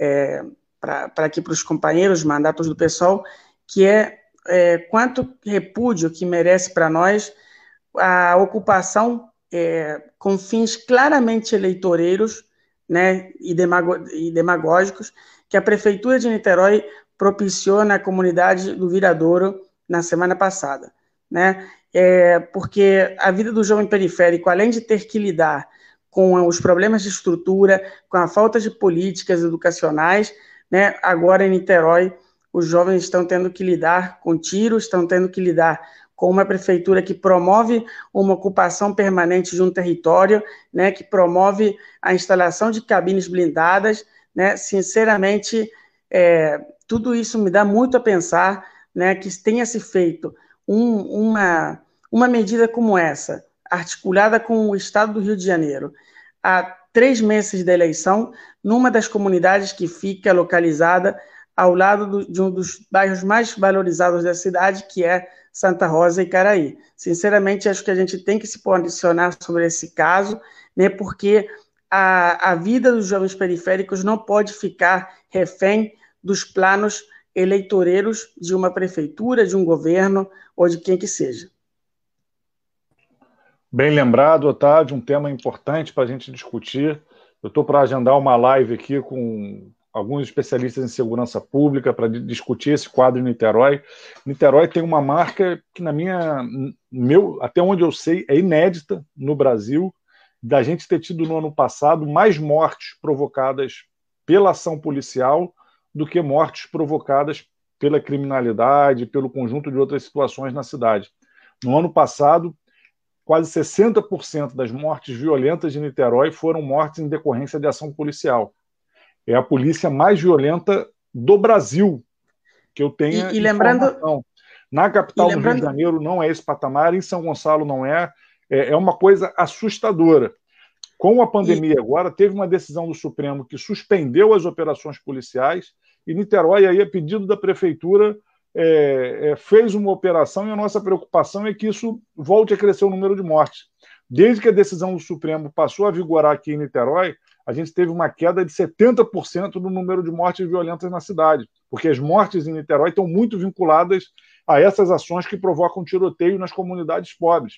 é, para aqui para os companheiros, mandatos do pessoal, que é, é quanto repúdio que merece para nós a ocupação é, com fins claramente eleitoreiros né, e, e demagógicos que a Prefeitura de Niterói propiciou na comunidade do Viradouro na semana passada. Né? É, porque a vida do jovem periférico, além de ter que lidar com os problemas de estrutura, com a falta de políticas educacionais, né, agora em Niterói, os jovens estão tendo que lidar com tiros, estão tendo que lidar com uma prefeitura que promove uma ocupação permanente de um território, né, que promove a instalação de cabines blindadas, né, sinceramente, é, tudo isso me dá muito a pensar, né, que tenha se feito um, uma, uma medida como essa, articulada com o Estado do Rio de Janeiro, há três meses da eleição, numa das comunidades que fica localizada ao lado do, de um dos bairros mais valorizados da cidade, que é Santa Rosa e Caraí. Sinceramente, acho que a gente tem que se posicionar sobre esse caso, né, porque a, a vida dos jovens periféricos não pode ficar refém dos planos eleitoreiros de uma prefeitura, de um governo ou de quem que seja. Bem lembrado, Otávio, um tema importante para a gente discutir. Eu estou para agendar uma live aqui com alguns especialistas em segurança pública para discutir esse quadro em Niterói. Niterói tem uma marca que, na minha, meu, até onde eu sei, é inédita no Brasil, da gente ter tido no ano passado mais mortes provocadas pela ação policial do que mortes provocadas pela criminalidade, pelo conjunto de outras situações na cidade. No ano passado, quase 60% das mortes violentas de Niterói foram mortes em decorrência de ação policial é a polícia mais violenta do Brasil que eu tenho. E, e lembrando. Na capital lembrando... do Rio de Janeiro não é esse patamar, em São Gonçalo não é. É, é uma coisa assustadora. Com a pandemia e... agora, teve uma decisão do Supremo que suspendeu as operações policiais e Niterói, aí, a pedido da prefeitura, é, é, fez uma operação e a nossa preocupação é que isso volte a crescer o número de mortes. Desde que a decisão do Supremo passou a vigorar aqui em Niterói, a gente teve uma queda de 70% no número de mortes violentas na cidade, porque as mortes em Niterói estão muito vinculadas a essas ações que provocam tiroteio nas comunidades pobres.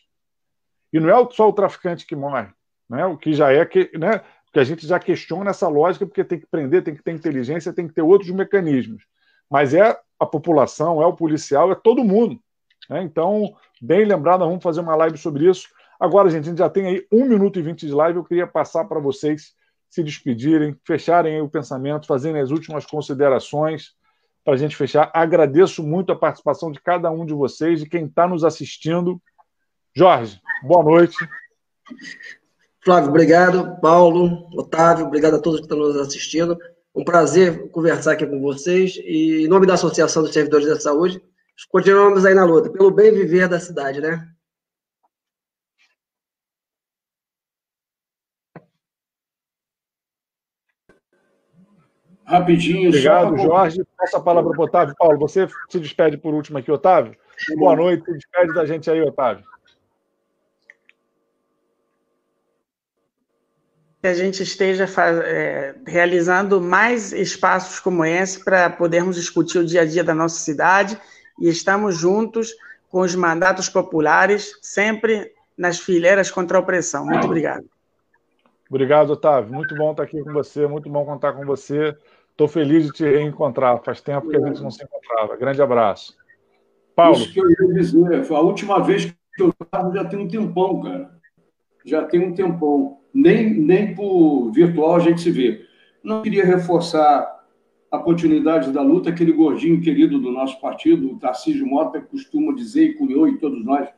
E não é só o traficante que morre, né? o que já é que, né? Que a gente já questiona essa lógica, porque tem que prender, tem que ter inteligência, tem que ter outros mecanismos. Mas é a população, é o policial, é todo mundo. Né? Então, bem lembrado, vamos fazer uma live sobre isso. Agora, gente, a gente já tem aí um minuto e vinte de live. Eu queria passar para vocês se despedirem, fecharem o pensamento, fazerem as últimas considerações para a gente fechar. Agradeço muito a participação de cada um de vocês, de quem está nos assistindo. Jorge, boa noite. Flávio, obrigado. Paulo, Otávio, obrigado a todos que estão nos assistindo. Um prazer conversar aqui com vocês. E em nome da Associação dos Servidores da Saúde, continuamos aí na luta, pelo bem viver da cidade, né? Rapidinho. Obrigado, pra... Jorge. Passa a palavra para o Otávio. Paulo, você se despede por último aqui, Otávio. Boa noite, se despede da gente aí, Otávio. Que a gente esteja faz... é, realizando mais espaços como esse para podermos discutir o dia a dia da nossa cidade e estamos juntos com os mandatos populares, sempre nas fileiras contra a opressão. Muito obrigado. Obrigado, Otávio. Muito bom estar aqui com você, muito bom contar com você. Estou feliz de te reencontrar. Faz tempo que a gente não se encontrava. Grande abraço. Paulo. Isso que eu ia dizer. Foi a última vez que eu estava já tem um tempão, cara. Já tem um tempão. Nem, nem por virtual a gente se vê. Não queria reforçar a continuidade da luta, aquele gordinho querido do nosso partido, o Tarcísio Mota, costuma dizer, e cunhou, e todos nós,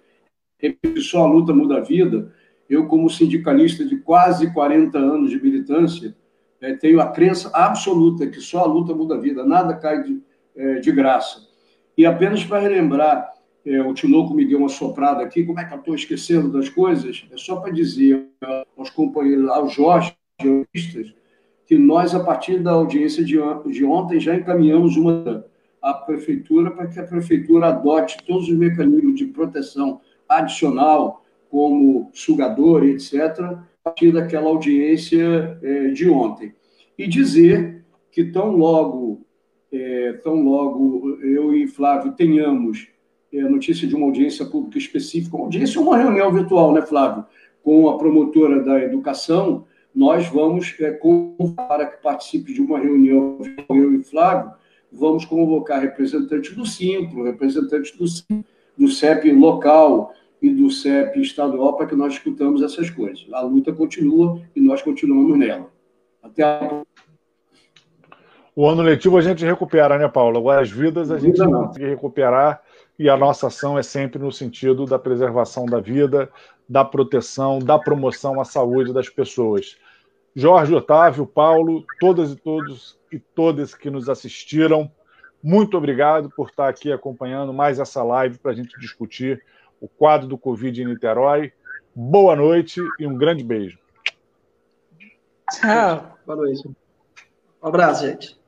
que só a luta muda a vida. Eu, como sindicalista de quase 40 anos de militância, é, tenho a crença absoluta que só a luta muda a vida, nada cai de, é, de graça. E apenas para relembrar, é, o Tinoco me deu uma soprada aqui, como é que eu estou esquecendo das coisas? É só para dizer aos companheiros, aos Jorge, que nós, a partir da audiência de, de ontem, já encaminhamos uma à prefeitura para que a prefeitura adote todos os mecanismos de proteção adicional, como sugador, etc., a partir daquela audiência é, de ontem. E dizer que tão logo, é, tão logo eu e Flávio tenhamos notícia de uma audiência pública específica, uma audiência uma reunião virtual, né, Flávio, com a promotora da educação, nós vamos, é, para que participe de uma reunião, eu e Flávio, vamos convocar representantes do Simpro, representantes do, do CEP local e do CEP estadual para que nós escutamos essas coisas. A luta continua e nós continuamos nela. Até a o ano letivo a gente recupera, né, Paulo? Agora as vidas a gente não consegue recuperar e a nossa ação é sempre no sentido da preservação da vida, da proteção, da promoção à saúde das pessoas. Jorge, Otávio, Paulo, todas e todos e todas que nos assistiram, muito obrigado por estar aqui acompanhando mais essa live para a gente discutir o quadro do Covid em Niterói. Boa noite e um grande beijo. Tchau. Boa noite. Um abraço, gente.